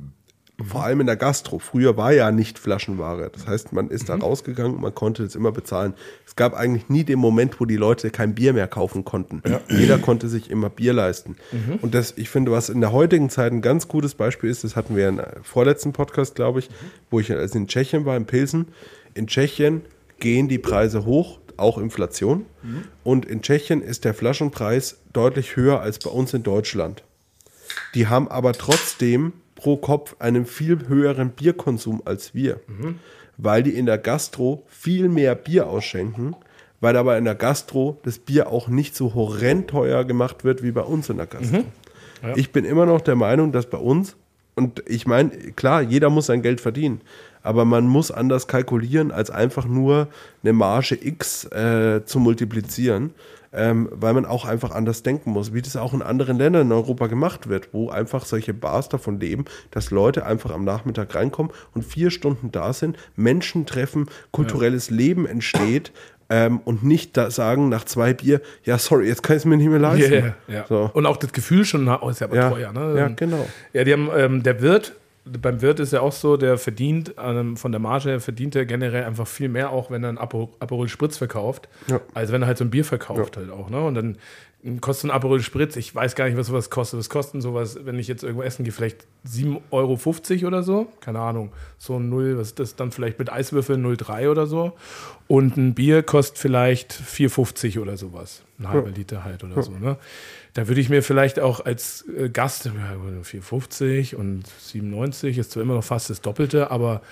vor allem in der Gastro. Früher war ja nicht Flaschenware. Das heißt, man ist da rausgegangen und man konnte das immer bezahlen. Es gab eigentlich nie den Moment, wo die Leute kein Bier mehr kaufen konnten. Jeder konnte sich immer Bier leisten. Und das, ich finde, was in der heutigen Zeit ein ganz gutes Beispiel ist, das hatten wir im vorletzten Podcast, glaube ich, wo ich als in Tschechien war, in Pilsen. In Tschechien gehen die Preise hoch, auch Inflation. Und in Tschechien ist der Flaschenpreis deutlich höher als bei uns in Deutschland. Die haben aber trotzdem pro Kopf einen viel höheren Bierkonsum als wir, weil die in der Gastro viel mehr Bier ausschenken, weil aber in der Gastro das Bier auch nicht so horrend teuer gemacht wird wie bei uns in der Gastro. Ich bin immer noch der Meinung, dass bei uns, und ich meine, klar, jeder muss sein Geld verdienen, aber man muss anders kalkulieren, als einfach nur eine Marge X äh, zu multiplizieren, ähm, weil man auch einfach anders denken muss, wie das auch in anderen Ländern in Europa gemacht wird, wo einfach solche Bars davon leben, dass Leute einfach am Nachmittag reinkommen und vier Stunden da sind, Menschen treffen, kulturelles Leben entsteht. Ähm, und nicht da sagen nach zwei Bier, ja, sorry, jetzt kann ich es mir nicht mehr leisten. Ja, ja, ja. So. Und auch das Gefühl schon, oh, ist ja aber Ja, teuer. Ne? ja, genau. Ja, die haben, ähm, der Wirt, beim Wirt ist ja auch so, der verdient ähm, von der Marge, her verdient er generell einfach viel mehr, auch wenn er einen Aperol Spritz verkauft, Ja. als wenn er halt so ein Bier verkauft halt auch. Ne? Und dann kostet ein Aperol Spritz, ich weiß gar nicht, was sowas kostet. Was kosten sowas, wenn ich jetzt irgendwo essen gehe, vielleicht 7,50 Euro oder so? Keine Ahnung. So ein 0, was ist das dann vielleicht mit Eiswürfeln 0,3 oder so? Und ein Bier kostet vielleicht 4,50 oder sowas. Ein halber Liter halt oder so. Ne? Da würde ich mir vielleicht auch als äh, Gast, ja, 4,50 und 97 ist zwar immer noch fast das Doppelte, aber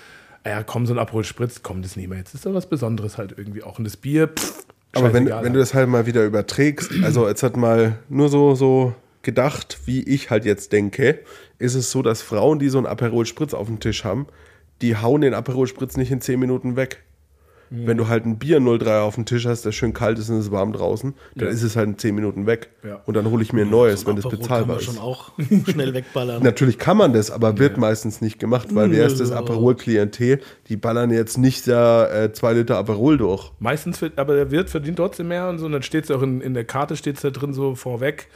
ja, komm, so ein Aperol Spritz, komm, das nehmen wir jetzt. ist doch was Besonderes halt irgendwie auch. Und das Bier, pff, Aber wenn, wenn du halt. das halt mal wieder überträgst, also jetzt hat mal nur so, so gedacht, wie ich halt jetzt denke, ist es so, dass Frauen, die so einen Aperol Spritz auf dem Tisch haben, die hauen den Aperol Spritz nicht in 10 Minuten weg. Wenn du halt ein Bier 03 auf dem Tisch hast, das schön kalt ist und es ist warm draußen, dann ist es halt in 10 Minuten weg. Ja. Und dann hole ich mir ein neues, wenn das Aperol kann bezahlbar man ist. schon auch schnell wegballern. Natürlich kann man das, aber wird meistens nicht gemacht, weil wer ist das Ja. Aperol-Klientel? Die ballern jetzt nicht da äh, zwei Liter Aperol durch. Meistens, wird, aber der Wirt verdient trotzdem mehr und so. Und dann steht es auch in, in der Karte, steht es da drin so vorweg.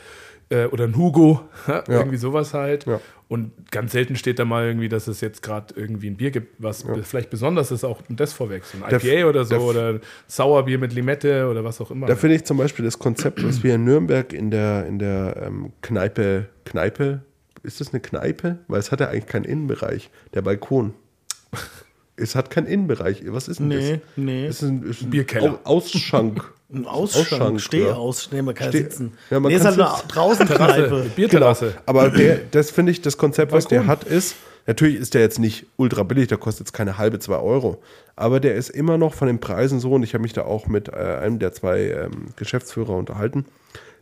Äh, oder ein Hugo, irgendwie sowas halt. Ja. Und ganz selten steht da mal irgendwie, dass es jetzt gerade irgendwie ein Bier gibt, was vielleicht besonders ist, auch das vorweg. So ein Der- IPA oder so der- oder Sauerbier mit Limette oder was auch immer. Da finde ich zum Beispiel das Konzept, was wir in Nürnberg in der, in der ähm, Kneipe, Kneipe, ist das eine Kneipe? Weil es hat ja eigentlich keinen Innenbereich. Der Balkon. Es hat keinen Innenbereich. Was ist denn Nee, das? nee. Es ist ein, ist ein Bierkeller. Au- Ausschank. Ein Ausschank, Ausschank, Stehaus, nee, man kann Steh- sitzen. Ja, man nee, ist kann halt eine draußen Terrasse. Bierterrasse. Aber der, das finde ich, das Konzept, was der hat, ist, natürlich ist der jetzt nicht ultra billig, der kostet jetzt keine halbe, zwei Euro. Aber der ist immer noch von den Preisen so, und ich habe mich da auch mit äh, einem der zwei ähm, Geschäftsführer unterhalten,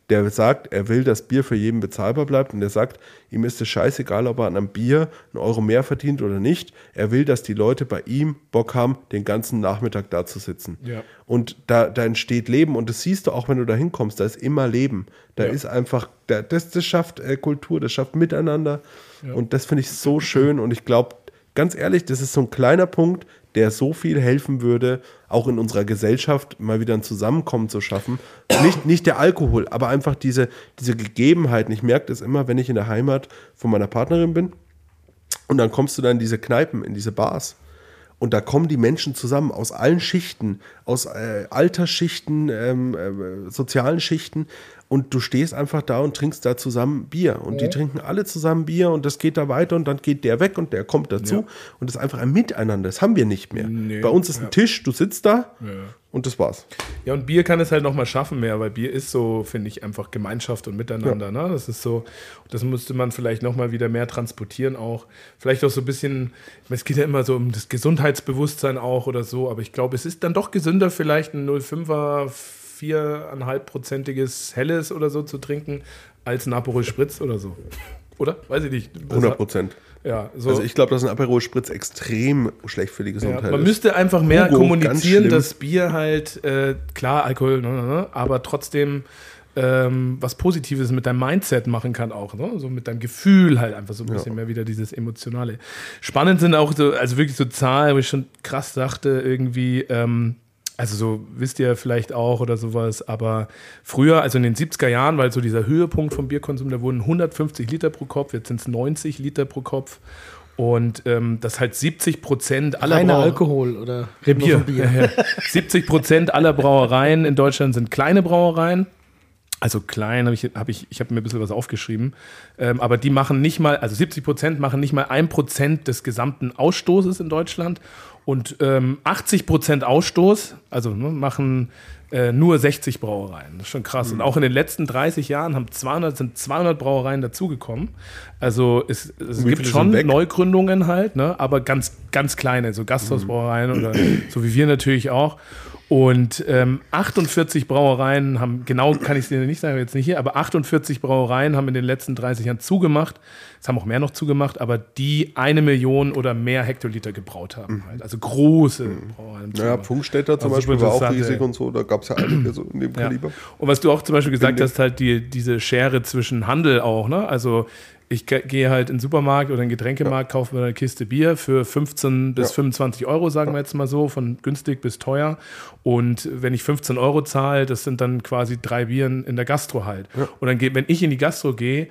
der sagt, er will, dass Bier für jeden bezahlbar bleibt und der sagt, ihm ist es scheißegal, ob er an einem Bier einen Euro mehr verdient oder nicht. Er will, dass die Leute bei ihm Bock haben, den ganzen Nachmittag da zu sitzen. Ja. Und da, da entsteht Leben und das siehst du auch, wenn du da hinkommst, da ist immer Leben. Da Ja. ist einfach, da, das, das schafft äh, Kultur, das schafft Miteinander und das finde ich so schön und ich glaube, ganz ehrlich, das ist so ein kleiner Punkt, der so viel helfen würde, auch in unserer Gesellschaft mal wieder ein Zusammenkommen zu schaffen. Nicht, nicht der Alkohol, aber einfach diese, diese Gegebenheiten. Ich merke das immer, wenn ich in der Heimat von meiner Partnerin bin und dann kommst du dann in diese Kneipen, in diese Bars. Und da kommen die Menschen zusammen aus allen Schichten, aus äh, Altersschichten, ähm, äh, sozialen Schichten. Und du stehst einfach da und trinkst da zusammen Bier. Und die trinken alle zusammen Bier und das geht da weiter und dann geht der weg und der kommt dazu. Und das ist einfach ein Miteinander. Das haben wir nicht mehr. Nee. Bei uns ist ein Tisch, du sitzt da und das war's. Ja, und Bier kann es halt nochmal schaffen mehr, weil Bier ist so, finde ich, einfach Gemeinschaft und Miteinander. Ne? Das ist so, das müsste man vielleicht nochmal wieder mehr transportieren auch. Vielleicht auch so ein bisschen, es geht ja immer so um das Gesundheitsbewusstsein auch oder so, aber ich glaube, es ist dann doch gesünder, vielleicht ein 05er, 4,5-prozentiges Helles oder so zu trinken, als ein Aperol Spritz oder so. Oder? Weiß ich nicht. Das 100 hat- Prozent. Ja, so. Also ich glaube, dass ein Aperol Spritz extrem schlecht für die Ja, Gesundheit man ist. müsste einfach mehr Hugo, kommunizieren, dass Bier halt, äh, klar, Alkohol, ne, ne, ne, aber trotzdem ähm, was Positives mit deinem Mindset machen kann auch, ne? so mit deinem Gefühl halt einfach so ein bisschen mehr wieder dieses Emotionale. Spannend sind auch so, also wirklich so Zahlen, wo ich schon krass dachte, irgendwie, ähm, also so wisst ihr vielleicht auch oder sowas, aber früher, also in den 70er Jahren, weil so dieser Höhepunkt vom Bierkonsum, da wurden 150 Liter pro Kopf, jetzt sind es 90 Liter pro Kopf. Und ähm, das halt 70 Prozent aller Reiner Alkohol oder Bier. Bier. 70 Prozent aller Brauereien in Deutschland sind kleine Brauereien. Also klein, habe ich, hab ich, ich habe mir ein bisschen was aufgeschrieben. Ähm, aber die machen nicht mal, also 70 Prozent machen nicht mal ein Prozent des gesamten Ausstoßes in Deutschland. Und ähm, 80 Prozent Ausstoß, also ne, machen äh, nur 60 Brauereien. Das ist schon krass. Und auch in den letzten 30 Jahren haben 200, sind 200 Brauereien dazugekommen. Also es, es gibt schon? Neugründungen halt, ne? aber ganz, ganz kleine, so Gasthausbrauereien oder so wie wir natürlich auch. Und ähm, 48 Brauereien haben, genau kann ich es dir nicht sagen, jetzt nicht hier, aber 48 Brauereien haben in den letzten 30 Jahren zugemacht. Es haben auch mehr noch zugemacht, aber die eine Million oder mehr Hektoliter gebraut haben. Halt. Also große Brauereien. haben Naja, zugemacht. Funkstätter zum Also Beispiel war auch riesig und so, da gab es ja einige so in dem Ja. Kaliber. Und was du auch zum Beispiel gesagt hast, halt die, diese Schere zwischen Handel auch, ne? Also ich ge- gehe halt in den Supermarkt oder in den Getränkemarkt, kaufe mir eine Kiste Bier für 15 bis Ja. 25 Euro, sagen wir jetzt mal so, von günstig bis teuer. Und wenn ich 15 Euro zahle, das sind dann quasi drei Bieren in der Gastro halt. Und dann geht, wenn ich in die Gastro gehe,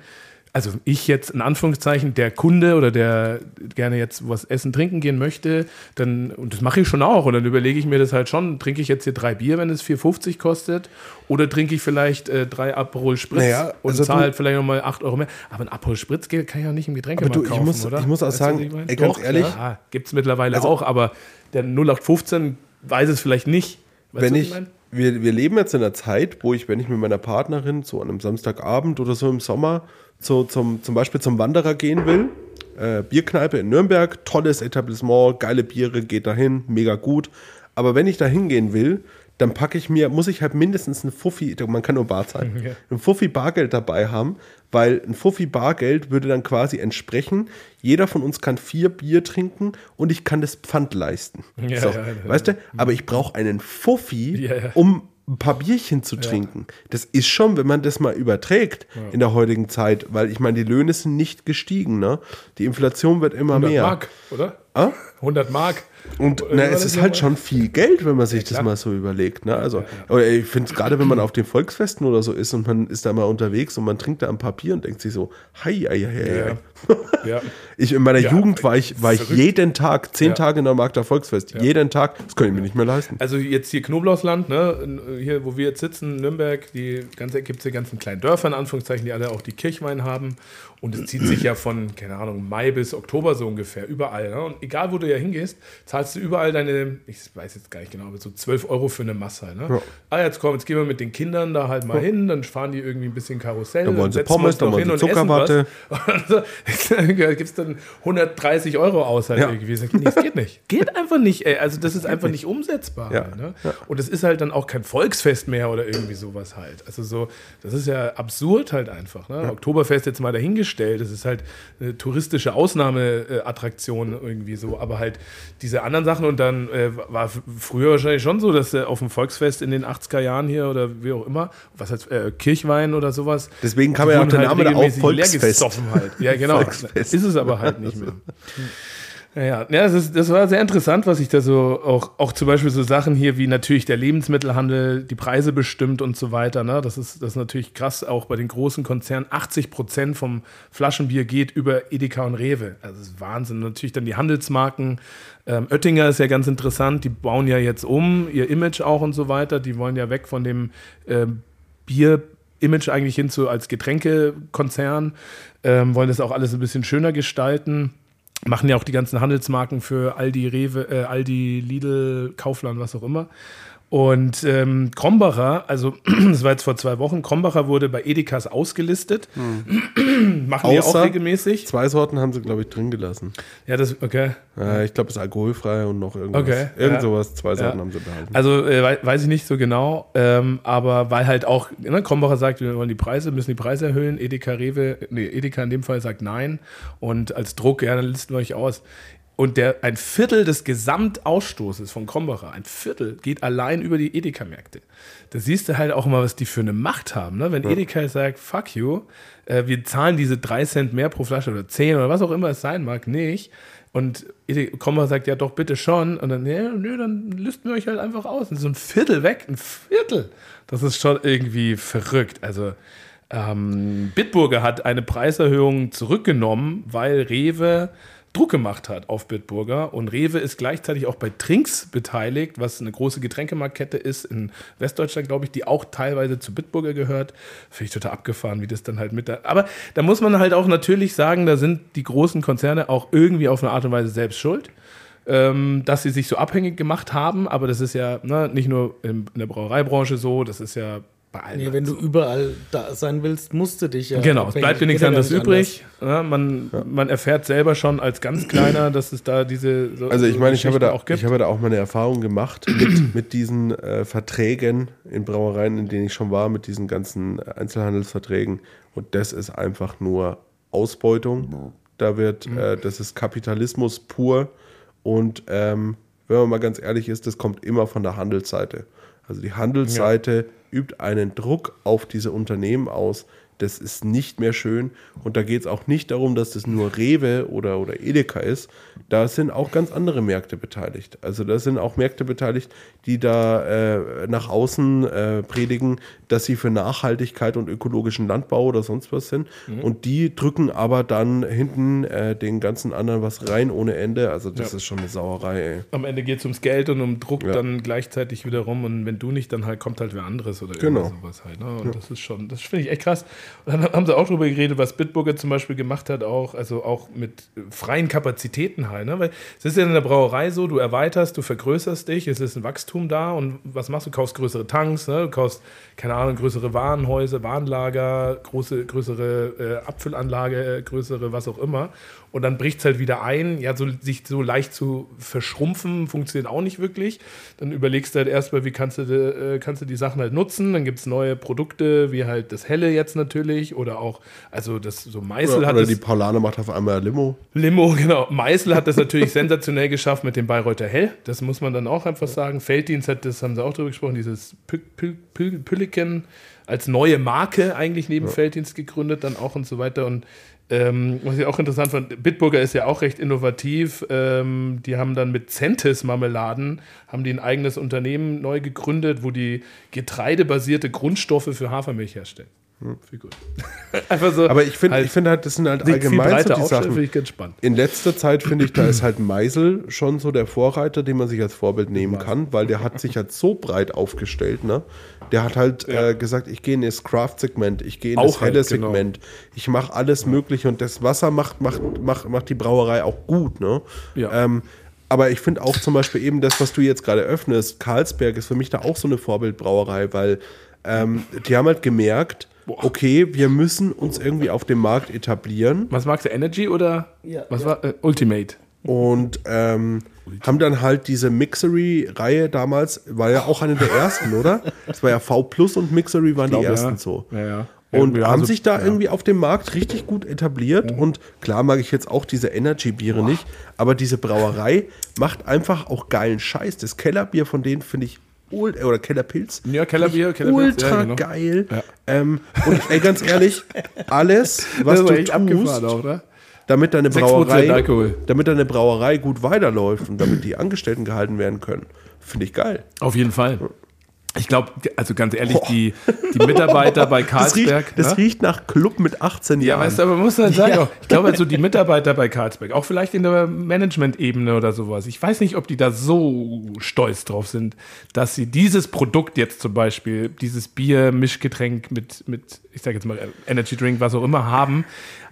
also ich jetzt in Anführungszeichen, der Kunde oder der gerne jetzt was essen, trinken gehen möchte, dann, und das mache ich schon auch, und dann überlege ich mir das halt schon, trinke ich jetzt hier drei Bier, wenn es 4,50 kostet, oder trinke ich vielleicht äh, drei Aperol Spritz Naja, und also zahle du- halt vielleicht nochmal 8 Euro mehr. Aber ein Aperol Spritz geht- kann ich ja nicht im Getränkemarkt Aber du, ich kaufen, muss- oder? ich muss auch Weißt du, sagen, ich meine? ey, ganz Doch, ehrlich- Ja, gibt es mittlerweile Also- auch, aber der 0815 weiß es vielleicht nicht. Weißt wenn du, was ich, meine? wir, wir leben jetzt in einer Zeit, wo ich, wenn ich mit meiner Partnerin so an einem Samstagabend oder so im Sommer so zum, zum Beispiel zum Wanderer gehen will, äh, Bierkneipe in Nürnberg, tolles Etablissement, geile Biere, geht dahin, mega gut. Aber wenn ich da hingehen will, dann packe ich mir, muss ich halt mindestens ein Fuffi, man kann nur Bar zahlen, Ja. ein Fuffi Bargeld dabei haben, weil ein Fuffi Bargeld würde dann quasi entsprechen, jeder von uns kann vier Bier trinken und ich kann das Pfand leisten. Ja, so, ja, ja. weißt du, aber ich brauche einen Fuffi, um ein paar Bierchen zu trinken. Das ist schon, wenn man das mal überträgt in der heutigen Zeit, weil ich meine, die Löhne sind nicht gestiegen, ne? Die Inflation wird immer 100 mehr. Mark, oder? Ah? 100 Mark. Und na, es ist halt schon viel Geld, wenn man sich das mal so überlegt. Ne? Also, aber ich finde es gerade, wenn man auf den Volksfesten oder so ist und man ist da mal unterwegs und man trinkt da ein paar Bier und denkt sich so, hei, hei, hei, hei. Ja. ja. Ich in meiner Ja, Jugend war ich, war ich jeden Tag, zehn Ja. Tage in der Magda Volksfest, jeden Tag, das kann ich mir nicht mehr leisten. Also jetzt hier Knoblauchsland, ne? hier wo wir jetzt sitzen, Nürnberg, die ganze gibt es die ganzen kleinen Dörfer in Anführungszeichen, die alle auch die Kirchwein haben. Und es zieht sich ja von, keine Ahnung, Mai bis Oktober so ungefähr, überall. Ne? Und egal wo du ja hingehst, zahlst du überall deine, ich weiß jetzt gar nicht genau, aber so 12 Euro für eine Masse. Ne? Ja. Ah, jetzt komm, jetzt gehen wir mit den Kindern da halt mal hin, dann fahren die irgendwie ein bisschen Karussell. Dann wollen sie Pommes, dann wollen sie Zuckerwatte. so, gibst dann 130 Euro aus halt Ja. irgendwie. Sag, nee, das geht nicht. Geht einfach nicht, ey. Also das ist einfach nicht umsetzbar. Ja. Halt, ne? Und es ist halt dann auch kein Volksfest mehr oder irgendwie sowas halt. Also so, das ist ja absurd halt einfach. Ne? Oktoberfest jetzt mal dahingestellt. Das ist halt eine touristische Ausnahmeattraktion irgendwie so. Aber halt diese anderen Sachen und dann äh, war früher wahrscheinlich schon so, dass äh, auf dem Volksfest in den 80er Jahren hier oder wie auch immer, was heißt äh, Kirchwein oder sowas. Deswegen kam ja auch der Name da auch Volksfest. Halt. Ja, genau. Volksfest. Ist es aber halt nicht mehr. Ja, ja, das, ist, das war sehr interessant, was ich da so auch, auch zum Beispiel so Sachen hier wie natürlich der Lebensmittelhandel, die Preise bestimmt und so weiter. Ne? Das, ist, das ist natürlich krass, auch bei den großen Konzernen. 80 Prozent vom Flaschenbier geht über Edeka und Rewe. Also das ist Wahnsinn. Natürlich dann die Handelsmarken. Ähm, Oettinger ist ja ganz interessant. Die bauen ja jetzt um, ihr Image auch und so weiter. Die wollen ja weg von dem ähm, Bier. Image eigentlich hin zu als Getränkekonzern, ähm, wollen das auch alles ein bisschen schöner gestalten machen ja auch die ganzen Handelsmarken für Aldi, Rewe, äh, Aldi, Lidl, Kaufland, was auch immer. Und ähm, Krombacher, also das war jetzt vor zwei Wochen, Krombacher wurde bei Edekas ausgelistet. Machen die auch Außer- regelmäßig. Zwei Sorten haben sie, glaube ich, drin gelassen. Ja, das, okay. Äh, ich glaube, es ist alkoholfrei und noch irgendwas. Okay, Irgend ja. sowas, zwei Sorten Ja. haben sie behalten. Also äh, wei- weiß ich nicht so genau, ähm, aber weil halt auch, ne, Krombacher sagt, wir wollen die Preise, müssen die Preise erhöhen, Edeka, Rewe, nee, Edeka in dem Fall sagt nein und als Druck, ja, dann listen wir euch aus. Und der, ein Viertel des Gesamtausstoßes von Krombacher, ein Viertel, geht allein über die Edeka-Märkte. Da siehst du halt auch mal, was die für eine Macht haben. Ne? Wenn Edeka sagt, fuck you, äh, wir zahlen diese drei Cent mehr pro Flasche oder 10 oder was auch immer es sein mag, nicht. Und Ede- Krombacher sagt, ja doch, bitte schon. Und dann, nee, nö, dann listen wir euch halt einfach aus. Und so ein Viertel weg, ein Viertel. Das ist schon irgendwie verrückt. Also ähm, Bitburger hat eine Preiserhöhung zurückgenommen, weil Rewe Druck gemacht hat auf Bitburger. Und Rewe ist gleichzeitig auch bei Trinks beteiligt, was eine große Getränkemarktkette ist in Westdeutschland, glaube ich, die auch teilweise zu Bitburger gehört. Finde ich total abgefahren, wie das dann halt mit da. Aber da muss man halt auch natürlich sagen, da sind die großen Konzerne auch irgendwie auf eine Art und Weise selbst schuld. Ähm, dass sie sich so abhängig gemacht haben, aber das ist ja ne, nicht nur in der Brauereibranche so, das ist ja bei allen. Nee, wenn du überall da sein willst, musst du dich ja. Genau, es bleibt dir nichts ja anderes übrig. Ja, man, man erfährt selber schon als ganz Kleiner, dass es da diese. So, Also ich so meine, ich habe, da, auch gibt. ich habe da auch meine Erfahrung gemacht mit, mit diesen äh, Verträgen in Brauereien, in denen ich schon war, mit diesen ganzen Einzelhandelsverträgen. Und das ist einfach nur Ausbeutung. Da wird, Mhm. äh, das ist Kapitalismus pur. Und ähm, wenn man mal ganz ehrlich ist, das kommt immer von der Handelsseite. Also die Handelsseite übt einen Druck auf diese Unternehmen aus. Das ist nicht mehr schön. Und da geht es auch nicht darum, dass das nur Rewe oder, oder Edeka ist. Da sind auch ganz andere Märkte beteiligt. Also da sind auch Märkte beteiligt, die da äh, nach außen äh, predigen, dass sie für Nachhaltigkeit und ökologischen Landbau oder sonst was sind. Und die drücken aber dann hinten äh, den ganzen anderen was rein ohne Ende. Also das Ja. ist schon eine Sauerei. Ey. Am Ende geht es ums Geld und um Druck Ja. dann gleichzeitig wiederum. Und wenn du nicht, dann halt kommt halt wer anderes oder Genau. irgendwas sowas halt. Ne? Und das ist schon, das finde ich echt krass. Und dann haben sie auch darüber geredet, was Bitburger zum Beispiel gemacht hat, auch, also auch mit freien Kapazitäten halt. Ne? Weil es ist ja in der Brauerei so, du erweiterst, du vergrößerst dich, es ist ein Wachstum da und was machst du? Du kaufst größere Tanks, ne? du kaufst, keine Ahnung, größere Warenhäuser, Warenlager, große, größere äh, Abfüllanlage, äh, größere was auch immer. Und dann bricht es halt wieder ein. Ja, so, sich so leicht zu verschrumpfen, funktioniert auch nicht wirklich. Dann überlegst du halt erstmal, wie kannst du, äh, kannst du die Sachen halt nutzen. Dann gibt es neue Produkte, wie halt das Helle jetzt natürlich. Oder auch, also das so Meißel Oder, hat oder das die Paulane macht auf einmal Limo. Limo, genau. Meißel hat das natürlich sensationell geschafft mit dem Bayreuther Hell. Das muss man dann auch einfach sagen. Felddienst hat, das haben sie auch drüber gesprochen, dieses Pü Pü Pü Pülliken als neue Marke eigentlich neben Felddienst gegründet, dann auch und so weiter. Und ähm, was ich auch interessant fand, Bitburger ist ja auch recht innovativ. Ähm, die haben dann mit Centis Marmeladen, haben die ein eigenes Unternehmen neu gegründet, wo die getreidebasierte Grundstoffe für Hafermilch herstellen. Viel gut. Einfach so. Aber ich finde halt ich finde halt, das sind halt allgemein so die Sachen. ich ganz spannend. In letzter Zeit finde ich, da ist halt Meisel schon so der Vorreiter, den man sich als Vorbild nehmen kann, weil der hat sich halt so breit aufgestellt, ne? Der hat halt Ja. äh, gesagt, ich gehe in das Craft-Segment, ich gehe in Auch das helle halt, genau. Segment, ich mache alles Mögliche und das Wasser macht, macht, macht, macht die Brauerei auch gut, ne? Ja. Ähm, aber ich finde auch zum Beispiel eben das, was du jetzt gerade öffnest, Karlsberg ist für mich da auch so eine Vorbildbrauerei, weil ähm, die haben halt gemerkt, okay, wir müssen uns irgendwie auf dem Markt etablieren. Was magst du, Energy oder Ja, was ja. war äh, Ultimate? Und ähm, haben dann halt diese Mixery-Reihe damals, war ja auch eine der ersten, oder? Das war ja V Plus und Mixery waren die glaube, ersten ja. so. Ja, ja. Und Ja, haben so- sich da ja. Mhm. irgendwie auf dem Markt richtig gut etabliert. Und klar mag ich jetzt auch diese Energy-Biere nicht, aber diese Brauerei macht einfach auch geilen Scheiß. Das Kellerbier von denen finde ich oder Kellerpilz. Ja, Kellerbier, Kellerpilz, Ultra ja, genau. geil. Ja. Ähm, und ey, ganz ehrlich, alles, was du tust, auch, ne? damit deine 6% Brauerei, damit deine Brauerei gut weiterläuft und damit die Angestellten gehalten werden können, finde ich geil. Auf jeden Fall. Ich glaube, also ganz ehrlich, die, die Mitarbeiter bei Das riecht, das ne? riecht nach Club mit 18 Ja, Jahren. weißt du, aber man muss halt sagen, auch, ich glaube, also die Mitarbeiter bei Carlsberg, auch vielleicht in der Management-Ebene oder sowas, ich weiß nicht, ob die da so stolz drauf sind, dass sie dieses Produkt jetzt zum Beispiel, dieses Bier, Mischgetränk mit, mit ich sage jetzt mal Energy Drink, was auch immer haben,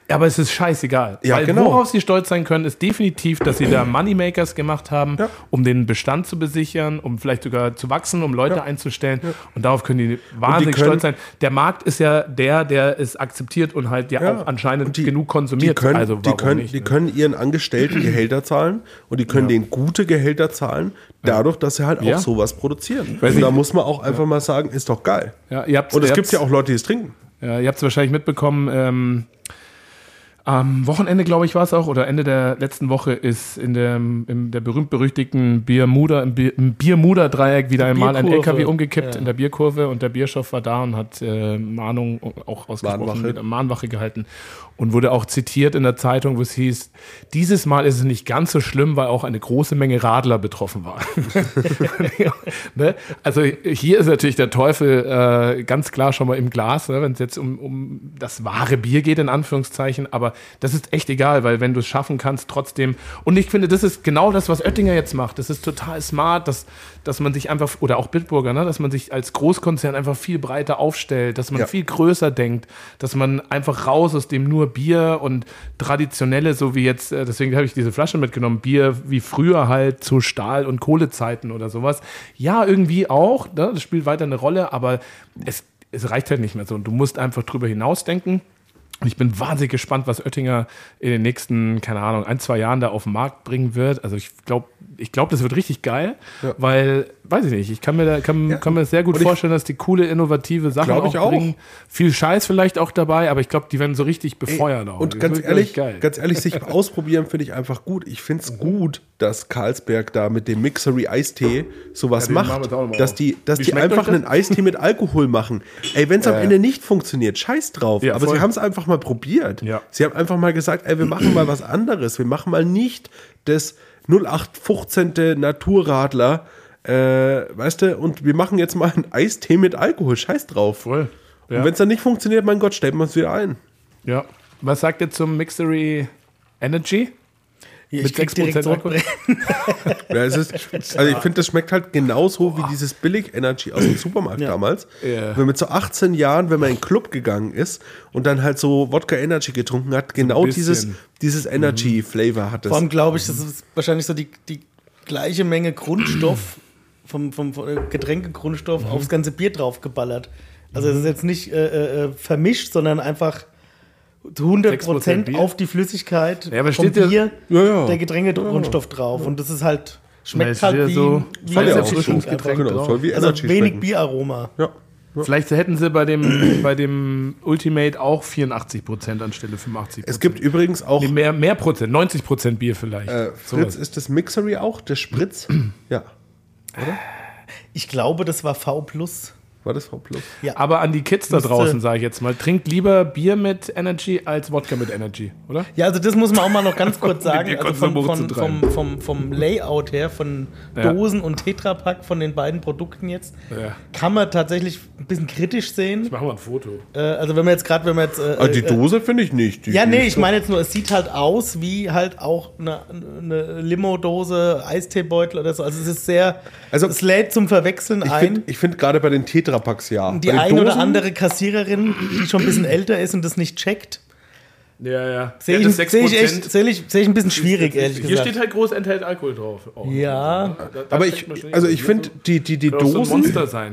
aber es ist scheißegal. Ja, Weil genau. worauf sie stolz sein können, ist definitiv, dass sie da Moneymakers gemacht haben, Ja. um den Bestand zu besichern, um vielleicht sogar zu wachsen, um Leute einzustellen. Und darauf können die wahnsinnig können- stolz sein. Der Markt ist ja der, der es akzeptiert und halt ja, Ja. auch anscheinend die- genug die konsumiert. können, also die, können, nicht, die ne? können ihren Angestellten Gehälter zahlen und die können denen gute Gehälter zahlen, dadurch, dass sie halt auch Ja. sowas produzieren. Weiß und ich- da muss man auch einfach mal sagen, ist doch geil. ja, Und es gibt ja auch Leute, die es trinken. Ja, ihr habt es wahrscheinlich mitbekommen. Ähm, am Wochenende, glaube ich, war es auch, oder Ende der letzten Woche ist in der, in der berühmt-berüchtigten Biermuder, im, Bier, im Biermuder-Dreieck wieder einmal ein. LKW umgekippt Ja. in der Bierkurve und der Bierschof war da und hat äh, Mahnung auch ausgesprochen, Mahnwache. mit Mahnwache gehalten und wurde auch zitiert in der Zeitung, wo es hieß, dieses Mal ist es nicht ganz so schlimm, weil auch eine große Menge Radler betroffen war. ne? Also hier ist natürlich der Teufel äh, ganz klar schon mal im Glas, ne? wenn es jetzt um, um das wahre Bier geht, in Anführungszeichen. Aber aber das ist echt egal, weil wenn du es schaffen kannst, trotzdem. Und ich finde, das ist genau das, was Oettinger jetzt macht. Das ist total smart, dass, dass man sich einfach, oder auch Bitburger, ne, dass man sich als Großkonzern einfach viel breiter aufstellt, dass man Ja. viel größer denkt, dass man einfach raus aus dem nur Bier und traditionelle, so wie jetzt, äh, deswegen habe ich diese Flasche mitgenommen, Bier wie früher halt zu Stahl- und Kohlezeiten oder sowas. Ja, irgendwie auch, ne, das spielt weiter eine Rolle, aber es, es reicht halt nicht mehr so. Und du musst einfach drüber hinausdenken. Ich bin wahnsinnig gespannt, was Oettinger in den nächsten, keine Ahnung, ein, zwei Jahren da auf den Markt bringen wird. Also ich glaube, ich glaube, das wird richtig geil, weil, weiß ich nicht, ich kann mir, da, kann, kann mir das sehr gut Und vorstellen, dass die coole, innovative Sachen auch, ich auch. bringen. Viel Scheiß vielleicht auch dabei, aber ich glaube, die werden so richtig befeuert auch. Und Das ganz ehrlich, ganz ehrlich, sich ausprobieren finde ich einfach gut. Ich finde es gut, dass Carlsberg da mit dem Mixery Eistee sowas wir macht, dass auf. die, dass Wie die einfach einen Eistee mit Alkohol machen. Ey, wenn es am Ende nicht funktioniert, scheiß drauf. Ja, Aber voll. sie haben es einfach mal probiert. Ja. Sie haben einfach mal gesagt, ey, wir machen mal was anderes. Wir machen mal nicht das 0815. Naturradler, äh, weißt du, und wir machen jetzt mal einen Eistee mit Alkohol. Scheiß drauf. Voll. Ja. Und wenn es dann nicht funktioniert, mein Gott, stellt man es wieder ein. ja. Was sagt ihr zum Mixery Energy? Hier, Mit ich krieg 6% direkt Alkohol? Ja, es ist, also ich finde, das schmeckt halt genauso wie dieses Billig-Energy aus dem Supermarkt Ja. damals. Ja. Wenn man mit so 18 Jahren, wenn man in den Club gegangen ist und dann halt so Wodka-Energy getrunken hat, genau bisschen. dieses, dieses Energy-Flavor hat es. Vor allem glaube ich, das ist wahrscheinlich so die, die gleiche Menge Grundstoff vom, vom, vom Getränkegrundstoff aufs ganze Bier draufgeballert. Also es ist jetzt nicht äh, äh, vermischt, sondern einfach 100% 6% Bier. auf die Flüssigkeit Ja, aber vom Bier Ja, ja. der Getränkegrundstoff drauf. Und das ist halt, schmeckt halt ja wie, so wie auch Erfrischungsgetränk so. Genau, Also wenig schmecken. Bieraroma. Ja. Vielleicht hätten sie bei dem, bei dem Ultimate auch 84 Prozent anstelle 85% Es gibt übrigens auch, Nee, mehr, mehr Prozent, 90 Prozent Bier vielleicht. äh. Fritz, ist das Mixery auch, der Spritz? ja. Ich glaube, das war V+. War das Frau Plus? Ja. Aber an die Kids da draußen, sage ich jetzt mal, trinkt lieber Bier mit Energy als Wodka mit Energy, oder? Ja, also das muss man auch mal noch ganz kurz sagen. Also vom, Konsum von, vom, vom, vom Layout her, von Ja. Dosen und Tetrapack, von den beiden Produkten jetzt, Ja. kann man tatsächlich ein bisschen kritisch sehen. Machen wir ein Foto. Äh, also wenn man jetzt gerade, wenn man jetzt... Äh, Ah, die äh, Dose finde ich nicht. Die, Ja, nee, ich meine jetzt nur, es sieht halt aus wie halt auch eine, eine Limo-Dose, Eisteebeutel oder so. Also es ist sehr, Also, es lädt zum Verwechseln Ich ein. finde ich find gerade bei den Tetrapacks ja. die eine oder andere Kassiererin, die schon ein bisschen älter ist und das nicht checkt, Ja, ja. sehe Ja, ich, das sehe ich 6%. echt sehe ich, sehe ich ein bisschen schwierig, ehrlich Hier gesagt. steht halt groß enthält Alkohol drauf. Oh. Ja. Da- da Aber ich, also ich finde, die, die, die Dosen,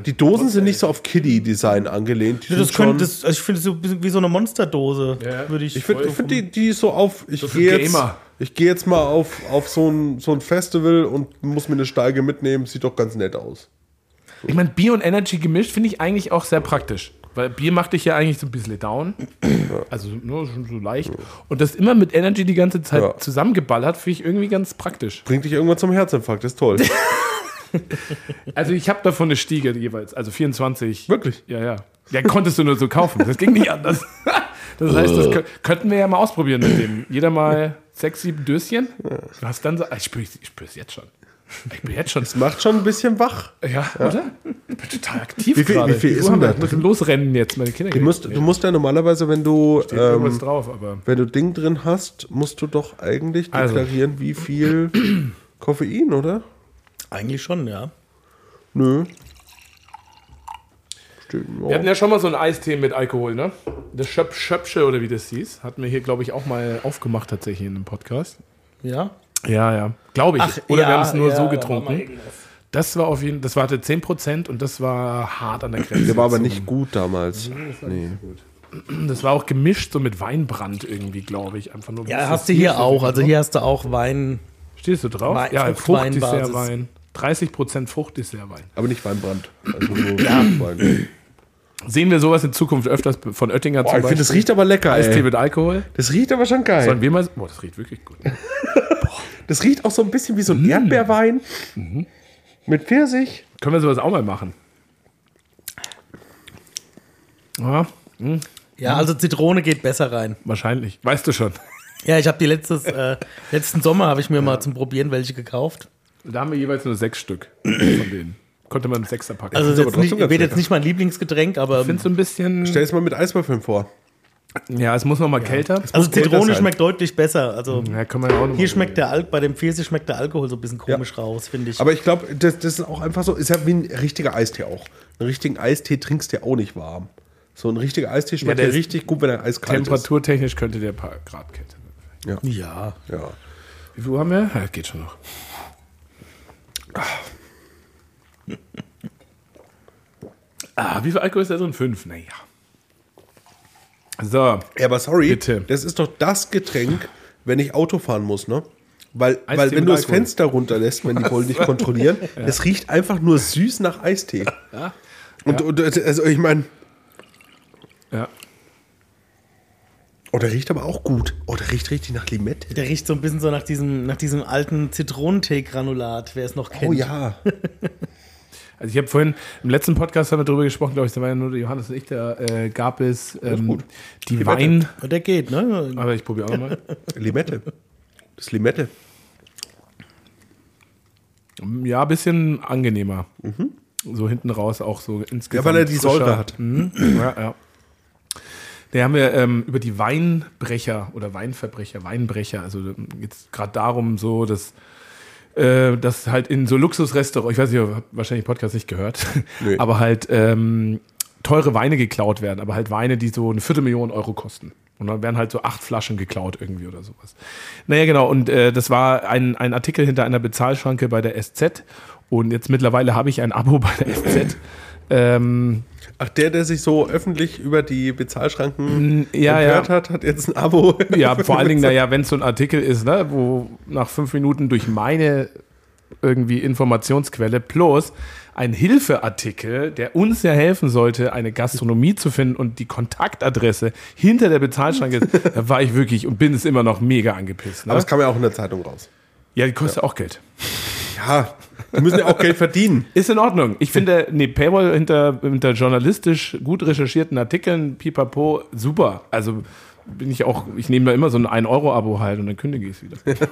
die Dosen sind nicht so auf Kiddie-Design angelehnt. Die Ja, das könnte, das, also ich finde es so wie so eine Monsterdose, Ja. würde ich. ich finde, find die, die so auf, ich gehe jetzt, ich gehe jetzt mal auf, auf so, ein, so ein Festival und muss mir eine Steige mitnehmen, sieht doch ganz nett aus. Ich meine, Bier und Energy gemischt finde ich eigentlich auch sehr praktisch. Weil Bier macht dich ja eigentlich so ein bisschen down. Also nur schon so leicht. Und das immer mit Energy die ganze Zeit Ja. zusammengeballert, finde ich irgendwie ganz praktisch. Bringt dich irgendwann zum Herzinfarkt, das ist toll. Also ich habe davon eine Stiege jeweils, also 24. Wirklich? Ja, ja. Ja, konntest du nur so kaufen. Das ging nicht anders. Das heißt, das kö- könnten wir ja mal ausprobieren mit dem. Jeder mal sechs, sieben Döschen. Du hast dann so, ich spüre es jetzt schon. Ich bin jetzt schon. Das macht schon ein bisschen wach. Ja, oder? Ich bin total aktiv Wie viel- gerade. wie viel ist denn wir? da Ich muss losrennen jetzt, meine Kinder. Du musst, du musst ja normalerweise, wenn du, irgendwas ähm, drauf, aber. wenn du Ding drin hast, musst du doch eigentlich Also. deklarieren, wie viel Koffein, oder? Eigentlich schon, ja. Nö. Steht, Wir hatten ja schon mal so einen Eistee mit Alkohol, ne? Das Schöp Schöpsche oder wie das hieß, hatten wir hier, glaube ich, auch mal aufgemacht tatsächlich in einem Podcast. Ja. Ja, ja. Glaube ich. Ach, oder ja, wir haben es nur ja, so war getrunken. Das war auf jeden das war hatte 10% und das war hart an der Grenze. Der war aber zum- nicht gut damals. Nee. Das war auch gemischt so mit Weinbrand irgendwie, glaube ich. Einfach nur Ja, hast du hier auch. Also hier hast du auch Wein. Stehst du drauf? Wein- ja. Fruchtdessertwein. 30% Fruchtdessertwein. Aber nicht Weinbrand. Also nur Wein. Sehen wir sowas in Zukunft öfters von Oettinger Boah, ich finde, das riecht aber lecker, Eistee ey. mit Alkohol. Das riecht aber schon geil. Sollen wir mal. Boah, das riecht wirklich gut. Das riecht auch so ein bisschen wie so ein Mm. Erdbeerwein. Mhm. Mit Pfirsich. Können wir sowas auch mal machen? Ja, Ja, also Zitrone geht besser rein. wahrscheinlich. Weißt du schon. Ja, ich habe die letztes, äh, letzten Sommer habe ich mir mal zum Probieren welche gekauft. Da haben wir jeweils nur sechs Stück von denen. Konnte man einen Sechser packen. Also jetzt nicht, ganz wird jetzt nicht mein Lieblingsgetränk, aber ich finde so ein bisschen. Stell es mal mit Eiswürfeln vor. Ja, es muss noch mal kälter. Also muss kälter Zitrone schmeckt deutlich besser. Also Ja, kann man ja auch noch hier schmeckt der Al bei dem Pfirsich schmeckt der Alkohol so ein bisschen komisch raus, finde ich. Aber ich glaube, das, das ist auch einfach so, ist ja wie ein richtiger Eistee auch. Einen richtigen Eistee trinkst du ja auch nicht warm. So ein richtiger Eistee schmeckt ja, ist richtig gut, wenn er eiskalt Temperaturtechnisch könnte der paar Grad kälter sein. ja. ist. Ja. Wie viel Uhr haben wir? Ja, geht schon noch. Ah, wie viel Alkohol ist da drin? Fünf. Naja. So. ja, aber sorry, Bitte. das ist doch das Getränk, wenn ich Auto fahren muss, ne? Weil, Eistee weil wenn du das Alkohol. Fenster runterlässt, wenn die Bullen dich kontrollieren, es riecht einfach nur süß nach Eistee. Und, und also ich meine, Ja. oh, der riecht aber auch gut. Oh, der riecht richtig nach Limette. Der riecht so ein bisschen so nach diesem, nach diesem alten Zitronentee-Granulat, wer es noch kennt. Oh ja. Also ich habe vorhin im letzten Podcast haben wir darüber gesprochen, glaube ich, da war ja nur der Johannes und ich, da äh, gab es ähm, gut. die Wein. Und der geht, ne? Aber ich probiere auch nochmal. Limette. Das Limette. Ja, ein bisschen angenehmer. So hinten raus auch so insgesamt. Mhm. Ja, weil er die frischer. Säure hat. Mhm. Ja, ja. Da haben wir ähm, über die Weinbrecher oder Weinverbrecher, Weinbrecher, also jetzt gerade darum so, dass äh, dass halt in so Luxusrestaurants, ich weiß nicht, ihr habt wahrscheinlich Podcast nicht gehört, Nee. aber halt ähm, teure Weine geklaut werden, aber halt Weine, die so eine Viertelmillion Euro kosten. Und dann werden halt so acht Flaschen geklaut irgendwie oder sowas. Naja, genau. Und äh, das war ein, ein Artikel hinter einer Bezahlschranke bei der SZ. Und jetzt mittlerweile habe ich ein Abo bei der SZ. Ähm, Ach, der, der sich so öffentlich über die Bezahlschranken ja, empört ja. hat, hat jetzt ein Abo. Ja, vor allen Dingen, naja, wenn es so ein Artikel ist, ne, wo nach fünf Minuten durch meine irgendwie Informationsquelle plus ein Hilfeartikel, der uns ja helfen sollte, eine Gastronomie zu finden und die Kontaktadresse hinter der Bezahlschranke ist, da war ich wirklich und bin es immer noch mega angepisst. Ne? Aber es kam ja auch in der Zeitung raus. ja, die kostet auch Geld. Ja, die müssen ja auch Geld verdienen. Ist in Ordnung. Ich finde, nee, Paywall hinter, hinter journalistisch gut recherchierten Artikeln, pipapo, super. Also bin ich auch, ich nehme da immer so ein 1-Euro-Abo halt und dann kündige ich es wieder.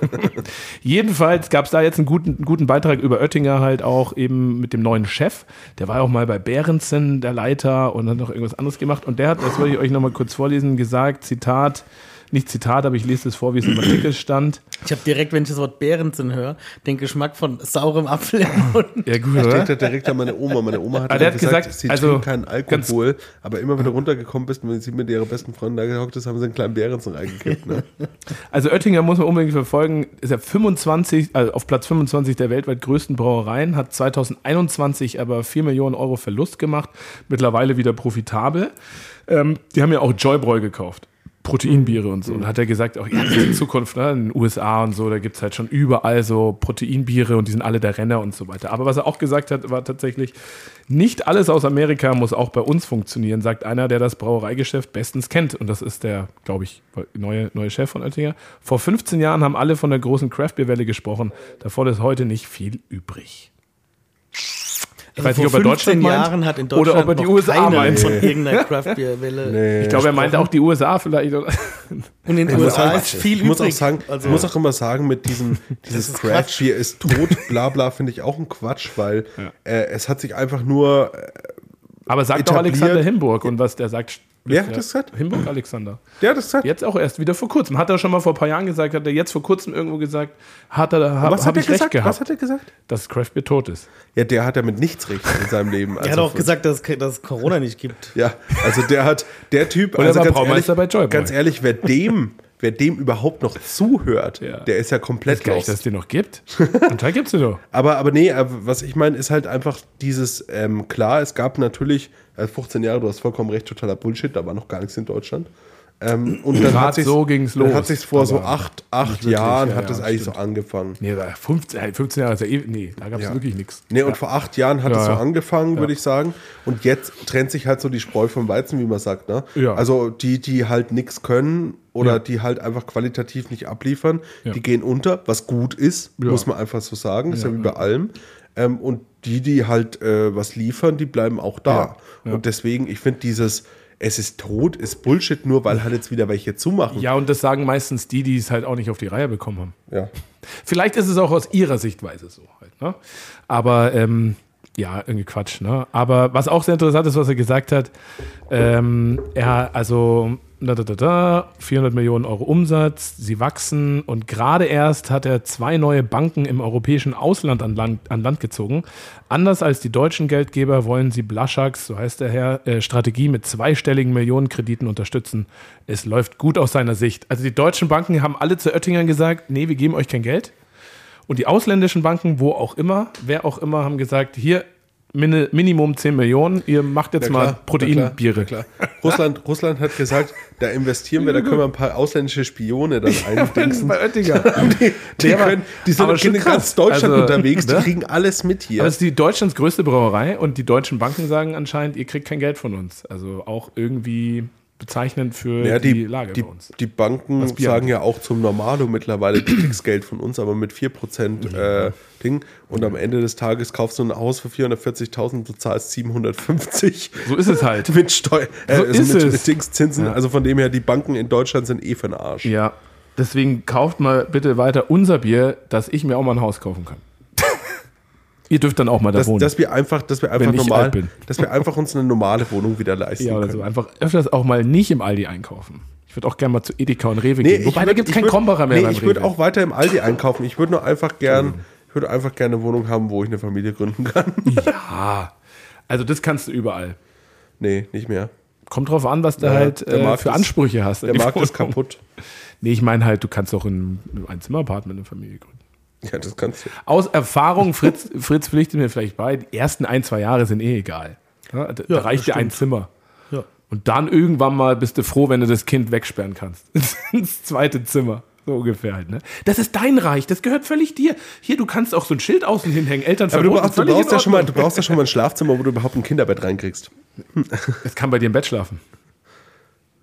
Jedenfalls gab es da jetzt einen guten, einen guten Beitrag über Oettinger halt auch eben mit dem neuen Chef. Der war auch mal bei Behrensen, der Leiter, und hat noch irgendwas anderes gemacht. Und der hat, das wollte ich euch nochmal kurz vorlesen, gesagt, Zitat, nicht Zitat, aber ich lese es vor, wie es im Artikel stand. Ich habe direkt, wenn ich das Wort Behrensen höre, den Geschmack von saurem Apfel im Mund. Ja, gut, Ich oder? denke da direkt an meine Oma. Meine Oma hat, ja gesagt, gesagt, sie also, trinkt keinen Alkohol, aber immer wenn du runtergekommen bist und wenn sie mit ihrer besten Freundin da gehockt ist, haben sie einen kleinen Bärensen reingekippt. Ne? Also Oettinger muss man unbedingt verfolgen, ist er 25, also auf Platz 25 der weltweit größten Brauereien, hat 2021 aber 4 Millionen Euro Verlust gemacht, mittlerweile wieder profitabel. Ähm, die haben ja auch Joybräu gekauft. Proteinbiere und so. Und hat er gesagt, auch ja, die Zukunft, ne? in den USA und so, da gibt es halt schon überall so Proteinbiere und die sind alle der Renner und so weiter. Aber was er auch gesagt hat, war tatsächlich, nicht alles aus Amerika muss auch bei uns funktionieren, sagt einer, der das Brauereigeschäft bestens kennt. Und das ist der, glaube ich, neue, neue Chef von Oettinger. Vor 15 Jahren haben alle von der großen Craft-Bier-Welle gesprochen. Davon ist heute nicht viel übrig. Ich weiß nicht, ob er Deutschland meint Jahren hat in Deutschland oder ob er die USA meint. von irgendeiner Craft-Bier-Welle. Ich glaube, er meinte auch die USA vielleicht. oder? Und in den Ich USA auch- ist viel ich muss auch übrig. sagen, Also- ich muss auch immer sagen, mit diesem dieses Craft Quatsch. Beer ist tot, bla bla, finde ich auch ein Quatsch, weil äh, es hat sich einfach nur. Äh, Aber sagt doch Alexander Himburg und was der sagt. Wer hat das gesagt? Himburg Alexander. der hat das gesagt. Jetzt auch erst wieder vor kurzem. Hat er schon mal vor ein paar Jahren gesagt, hat er jetzt vor kurzem irgendwo gesagt, hat er, hab, Was hab hat er ich recht gesagt? gehabt, Was hat er gesagt? dass Craft Beer tot ist. Ja, der hat ja mit nichts recht in seinem Leben. er hat Also auch von- gesagt, dass, dass es Corona nicht gibt. Ja, also der hat, der Typ, also ganz ehrlich, bei Joy Boy. ganz ehrlich, wer dem, wer dem überhaupt noch zuhört, Ja. der ist ja komplett Gar nicht, dass es den noch gibt. Anscheinend gibt es den doch. Aber, aber nee, äh, was ich meine, ist halt einfach dieses, ähm, klar, es gab natürlich, äh, 15 Jahre, du hast vollkommen recht, totaler Bullshit, da war noch gar nichts in Deutschland. Ähm, und dann Grad hat sich so ging's Dann los, hat sich vor so acht, acht Jahren ja, hat ja, das eigentlich stimmt. so angefangen. Nee, da 15, äh, 15 Jahre ist ja eh, nee, da gab es Ja. wirklich nichts. Nee, und vor acht Jahren hat Ja, es so ja. angefangen, Ja. würde ich sagen. Und jetzt trennt sich halt so die Spreu vom Weizen, wie man sagt. Ne? Ja. Also die, die halt nichts können oder Ja. die halt einfach qualitativ nicht abliefern, Ja. die gehen unter, was gut ist, Ja. muss man einfach so sagen. ist ja, Ja, wie bei allem. Ähm, und die, die halt äh, was liefern, die bleiben auch da. Ja. Ja. Und deswegen, ich finde dieses, es ist tot, ist Bullshit, nur weil halt jetzt wieder welche zumachen. Ja, und das sagen meistens die, die es halt auch nicht auf die Reihe bekommen haben. Ja. Vielleicht ist es auch aus ihrer Sichtweise so halt, ne? Aber ähm, ja, irgendwie Quatsch, ne? Aber was auch sehr interessant ist, was er gesagt hat, ähm, er, also da, da, da, da, 400 Millionen Euro Umsatz, sie wachsen und gerade erst hat er zwei neue Banken im europäischen Ausland an Land, an Land gezogen. Anders als die deutschen Geldgeber wollen sie Blaschaks, so heißt der Herr, äh, Strategie mit zweistelligen Millionenkrediten unterstützen. Es läuft gut aus seiner Sicht. Also die deutschen Banken haben alle zu Oettingern gesagt, nee, wir geben euch kein Geld. Und die ausländischen Banken, wo auch immer, wer auch immer, haben gesagt, hier, Min Minimum 10 Millionen, ihr macht jetzt Ja, mal klar, Proteinbiere. Klar, klar. Russland, Russland hat gesagt, da investieren wir, da können wir ein paar ausländische Spione dann eindingsen. bei Oettinger. Die, die, können, die sind in ganz. Deutschland Also, unterwegs, die ne? kriegen alles mit hier. Aber es ist die Deutschlands größte Brauerei und die deutschen Banken sagen anscheinend, ihr kriegt kein Geld von uns. Also auch irgendwie bezeichnend für ja, die, die, Lage die, bei uns. die Banken sagen angeht. ja auch zum Normalo mittlerweile, du kriegst Geld von uns, aber mit 4% äh, Ding. Und am Ende des Tages kaufst du ein Haus für 440.000, du zahlst 750 So ist es halt. mit Steu äh, So also ist mit, es. mit Dingszinsen. Ja. Also von dem her, die Banken in Deutschland sind eh für den Arsch. Ja, deswegen kauft mal bitte weiter unser Bier, dass ich mir auch mal ein Haus kaufen kann. Ihr dürft dann auch mal da Dass, wohnen. dass wir einfach, dass wir einfach normal, dass wir einfach uns eine normale Wohnung wieder leisten ja, oder so. Einfach öfters auch mal nicht im Aldi einkaufen. Ich würde auch gerne mal zu Edeka und Rewe Nee, gehen. Wobei, ich da würd- gibt es keinen würd- Krombacher mehr Nee, ich würde auch weiter im Aldi einkaufen. Ich würde nur einfach gern, ich würde einfach gerne eine Wohnung haben, wo ich eine Familie gründen kann. Ja, also das kannst du überall. nee, nicht mehr. Kommt drauf an, was du Ja, halt äh, für ist- Ansprüche hast. Der Markt ist Wohnung. kaputt. Nee, ich meine halt, du kannst auch in ein Zimmer-Apartment eine Familie gründen. Ja, das kannst du. Aus Erfahrung, Fritz, Fritz pflichtet mir vielleicht bei, die ersten ein, zwei Jahre sind eh egal. Ja, da, Ja, reicht dir ein Zimmer. Ja. Und dann irgendwann mal bist du froh, wenn du das Kind wegsperren kannst. Ins zweite Zimmer. So ungefähr halt, ne? Das ist dein Reich, das gehört völlig dir. Hier, du kannst auch so ein Schild außen hinhängen, Eltern Aber du verboten, brauchst, du, brauchst ja schon mal, du brauchst ja schon mal ein Schlafzimmer, wo du überhaupt ein Kinderbett reinkriegst. Das kann bei dir im Bett schlafen.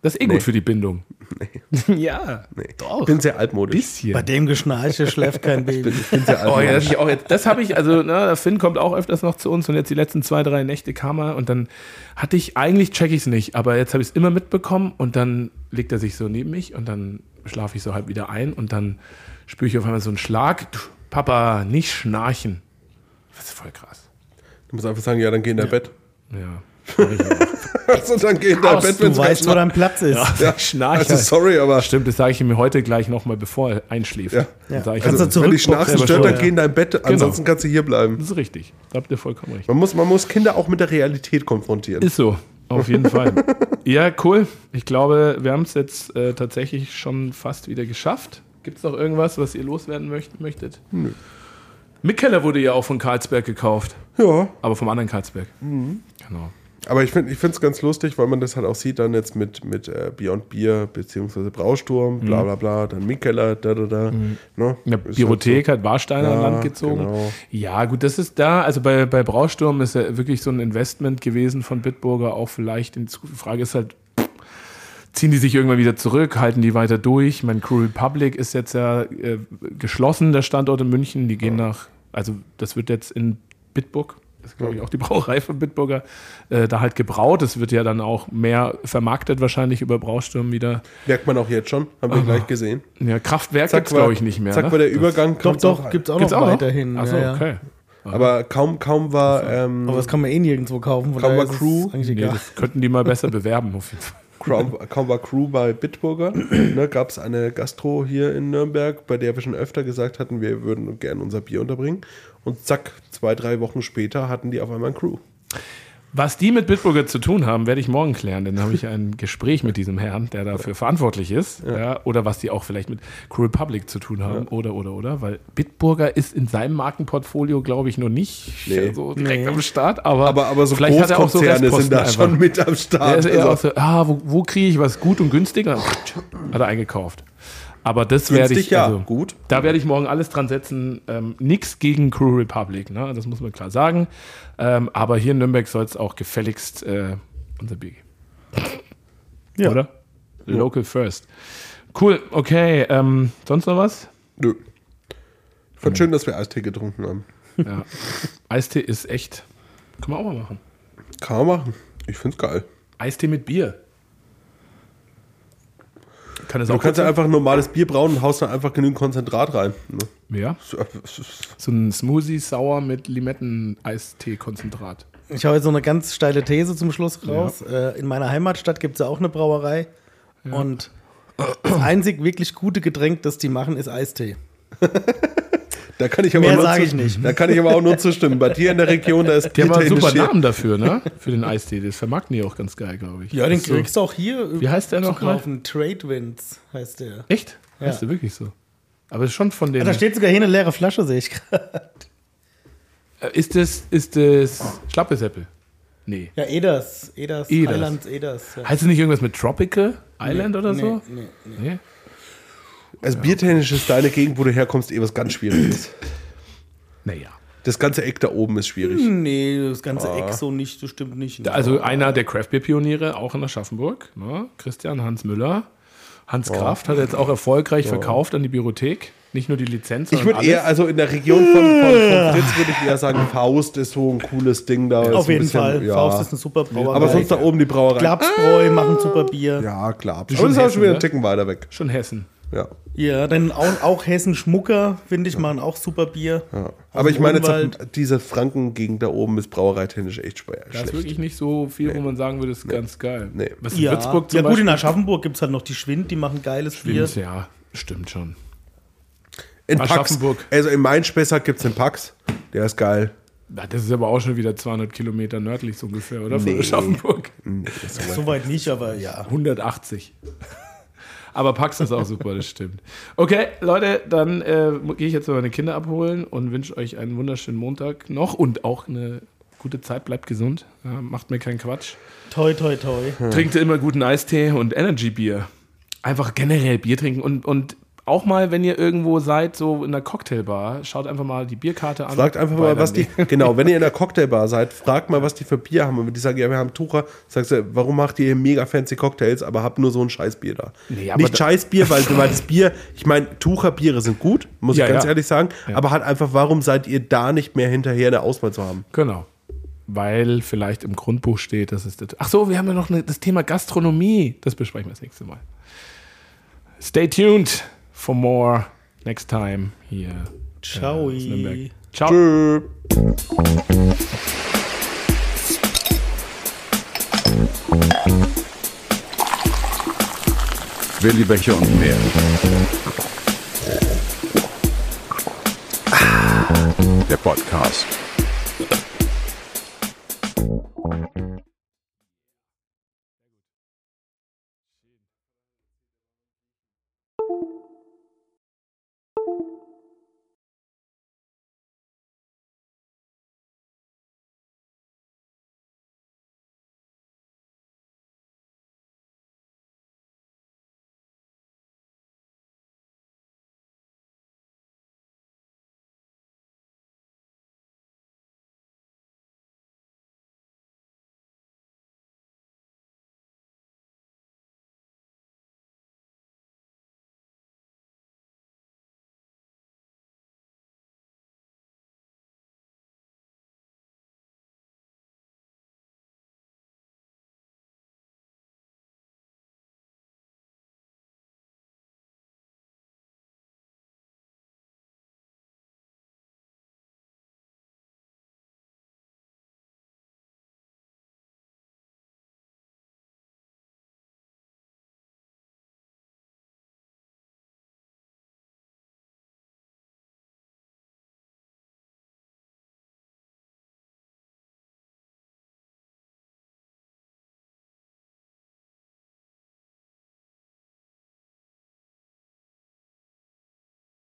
Das ist eh gut für die Bindung. Ja, Nee. doch. Ich bin sehr altmodisch. bisschen. Bei dem Geschnarche schläft kein Baby. Ich bin sehr Oh ja, altmodisch. das, ich auch jetzt, das habe ich, also ne, der Finn kommt auch öfters noch zu uns und jetzt die letzten zwei, drei Nächte kam er und dann hatte ich, eigentlich check ich es nicht, aber jetzt habe ich es immer mitbekommen und dann legt er sich so neben mich und dann schlafe ich so halb wieder ein und dann spüre ich auf einmal so einen Schlag. Papa, nicht schnarchen. Das ist voll krass. Du musst einfach sagen, ja, dann geh in dein Bett. Ja. Also dann geh in dein Bett, wenn Du weißt, wo dein Platz ist. ja, Schnarch Also halt. sorry, aber Stimmt, das sage ich ihm heute gleich nochmal, bevor er einschläft. Ja. Dann sag ich Kannst also, du wenn zurückgucken. Schnarchen stört, dann schuld, geh in dein Bett. Ansonsten kannst du hier bleiben. das ist richtig. Da habt ihr vollkommen recht. Man muss, man muss Kinder auch mit der Realität konfrontieren. Ist so, auf jeden Fall. Ja, cool. Ich glaube, wir haben es jetzt äh, tatsächlich schon fast wieder geschafft. Gibt es noch irgendwas, was ihr loswerden möcht möchtet? Nö. Mikkeller wurde ja auch von Karlsberg gekauft, Ja, aber vom anderen Karlsberg. Mhm. Genau. Aber ich finde es ganz lustig, weil man das halt auch sieht, dann jetzt mit, mit äh, Beyond Beer, beziehungsweise Brausturm, bla bla bla, dann Mikkeller, da da da. Ne? Eine Ist halt Biothek hat Warsteiner an Ja, Land gezogen. genau. Ja, gut, das ist da. Also bei, bei Brausturm ist ja wirklich so ein Investment gewesen von Bitburger auch vielleicht. In. Die Frage ist halt, ziehen die sich irgendwann wieder zurück, halten die weiter durch? Mein Crew Republic ist jetzt ja äh, geschlossen, der Standort in München. Die gehen nach, also das wird jetzt in Bitburg, ist glaube ich auch die Brauerei von Bitburger, äh, da halt gebraut. Das wird ja dann auch mehr vermarktet wahrscheinlich über Brausturm wieder. Merkt man auch jetzt schon, haben wir gleich gesehen. Ja, Kraftwerk Zack, gibt's glaube ich nicht mehr. Zack, ne? war der Übergang. Doch, doch, auch- gibt es auch Gibt's auch noch? weiterhin. Achso, ja, ja. okay. Aber kaum, kaum war, ähm, Aber das kann man eh nirgendwo kaufen. Kaum war es Crew. Eigentlich Nee, das könnten die mal besser bewerben. Auf jeden Fall. War Crew bei Bitburger, ne, gab es eine Gastro hier in Nürnberg, bei der wir schon öfter gesagt hatten, wir würden gerne unser Bier unterbringen. Und zack, zwei, drei Wochen später hatten die auf einmal ein Crew. Was die mit Bitburger zu tun haben, werde ich morgen klären, denn da habe ich ein Gespräch mit diesem Herrn, der dafür verantwortlich ist. Ja. oder was die auch vielleicht mit Crew Republic zu tun haben. Oder, oder, oder. Weil Bitburger ist in seinem Markenportfolio, glaube ich, noch nicht Nee. so direkt Nee. am Start. Aber, Aber, aber so vielleicht hat er auch so Großkonzerne sind Restposten da einfach. schon mit am Er Start. ist eher Also, auch so, ah, wo, wo kriege ich was gut und günstig? Und dann hat er eingekauft. Aber das werde ich. ja, also, gut. Da werde ich morgen alles dran setzen. Ähm, nix gegen Crew Republic, ne? das muss man klar sagen. Ähm, aber hier in Nürnberg soll es auch gefälligst äh, unser Bier geben. Ja. Oder? Local first. Cool, okay. Ähm, sonst noch was? Nö. Ich fand schön, dass wir Eistee getrunken haben. Ja. Eistee ist echt. Können wir auch mal machen. Kann man machen. Ich find's geil. Eistee mit Bier. Kann es Du auch kannst ja einfach ein normales Bier brauen und haust dann einfach genügend Konzentrat rein. Ne? Ja. So, So ein Smoothie sauer mit Limetten-Eistee-Konzentrat. Ich habe jetzt so eine ganz steile These zum Schluss raus. Äh, in meiner Heimatstadt gibt es ja auch eine Brauerei. Und das einzig wirklich gute Getränk, das die machen, ist Eistee. Da kann ich aber Mehr nur sag zu- ich nicht. Da kann ich aber auch nur zustimmen. Bei dir in der Region, da ist Die haben einen super Namen dafür, ne? Für den Eistee. Das vermarkten die auch ganz geil, glaube ich. Ja, den so. kriegst du auch hier. Wie heißt der noch mal? kaufen. Trade Winds heißt der. Echt? Ja. Heißt der wirklich so? Aber es ist schon von den. Ah, Da steht sogar hier eine leere Flasche, sehe ich gerade. Äh, ist das, ist das Schlappesäppel? Nee. Ja, Eders. Eders. Eders. Islands Eders. Ja. Heißt es nicht irgendwas mit Tropical Island oder so? Nee, nee, nee. Also biertechnisch ist deine Gegend, wo du herkommst, eh was ganz Schwieriges. Naja. Das ganze Eck da oben ist schwierig. Nee, das ganze Eck so nicht, das stimmt nicht. ne? Also einer der Craftbeer-Pioniere, auch in Aschaffenburg, ne? Christian Hans Müller. Hans Kraft hat jetzt auch erfolgreich verkauft an die Bibliothek. Nicht nur die Lizenz, Ich würde eher, also in der Region von, von, von Fritz würde ich eher sagen, Faust ist so ein cooles Ding da. Ist Auf ein jeden bisschen- Fall. Ja. Faust ist eine super Brauerei. aber sonst da oben die Brauerei. Klapsbräu machen super Bier. Ja, klar. Aber das ist auch schon wieder ne? einen Ticken weiter weg. Schon Hessen. Ja. Ja, dann auch, auch Hessen Schmucker, finde ich, machen auch super Bier. ja. Aber ich meine, jetzt, diese Franken-Gegend da oben ist brauereitechnisch echt schwer. Da ist schlecht. wirklich nicht so viel, wo man sagen würde, ist ganz geil. Nee. Was in Ja, Würzburg zum ja gut, in Beispiel. Aschaffenburg gibt es halt noch die Schwind, die machen geiles Bier. Stimmt, ja, stimmt schon. In Pax, Aschaffenburg. also in Main-Spessart gibt es den Pax. Der ist geil. Ja, Das ist aber auch schon wieder 200 Kilometer nördlich so ungefähr, oder? Von Nee. Aschaffenburg. Soweit nicht, aber ja. 180. Aber Pax ist auch super, das stimmt. Okay, Leute, dann äh, gehe ich jetzt mal meine Kinder abholen und wünsche euch einen wunderschönen Montag noch und auch eine gute Zeit. Bleibt gesund. Ja, macht mir keinen Quatsch. Toi, toi, toi. Trinkt immer guten Eistee und Energy-Bier. Einfach generell Bier trinken und, und auch mal, wenn ihr irgendwo seid, so in der Cocktailbar, schaut einfach mal die Bierkarte an. Fragt einfach mal, was die, genau, wenn ihr in der Cocktailbar seid, fragt mal, was die für Bier haben. Und wenn die sagen, ja, wir haben Tucher, sagst du, warum macht ihr hier mega fancy Cocktails, aber habt nur so ein Scheißbier da? Nee, aber Nicht Scheißbier, weil, weil das Bier, ich meine, Tucherbiere sind gut, muss Ja, ich ganz ja. ehrlich sagen, Ja. aber halt einfach, warum seid ihr da nicht mehr hinterher, eine Auswahl zu haben? Genau. Weil vielleicht im Grundbuch steht, dass es das. Ach so, wir haben ja noch eine, das Thema Gastronomie. Das besprechen wir das nächste Mal. Stay tuned for more next time hier. Ciao. aus Nürnberg. Ciao. Tschö. Willi Becher und mehr. Der Podcast.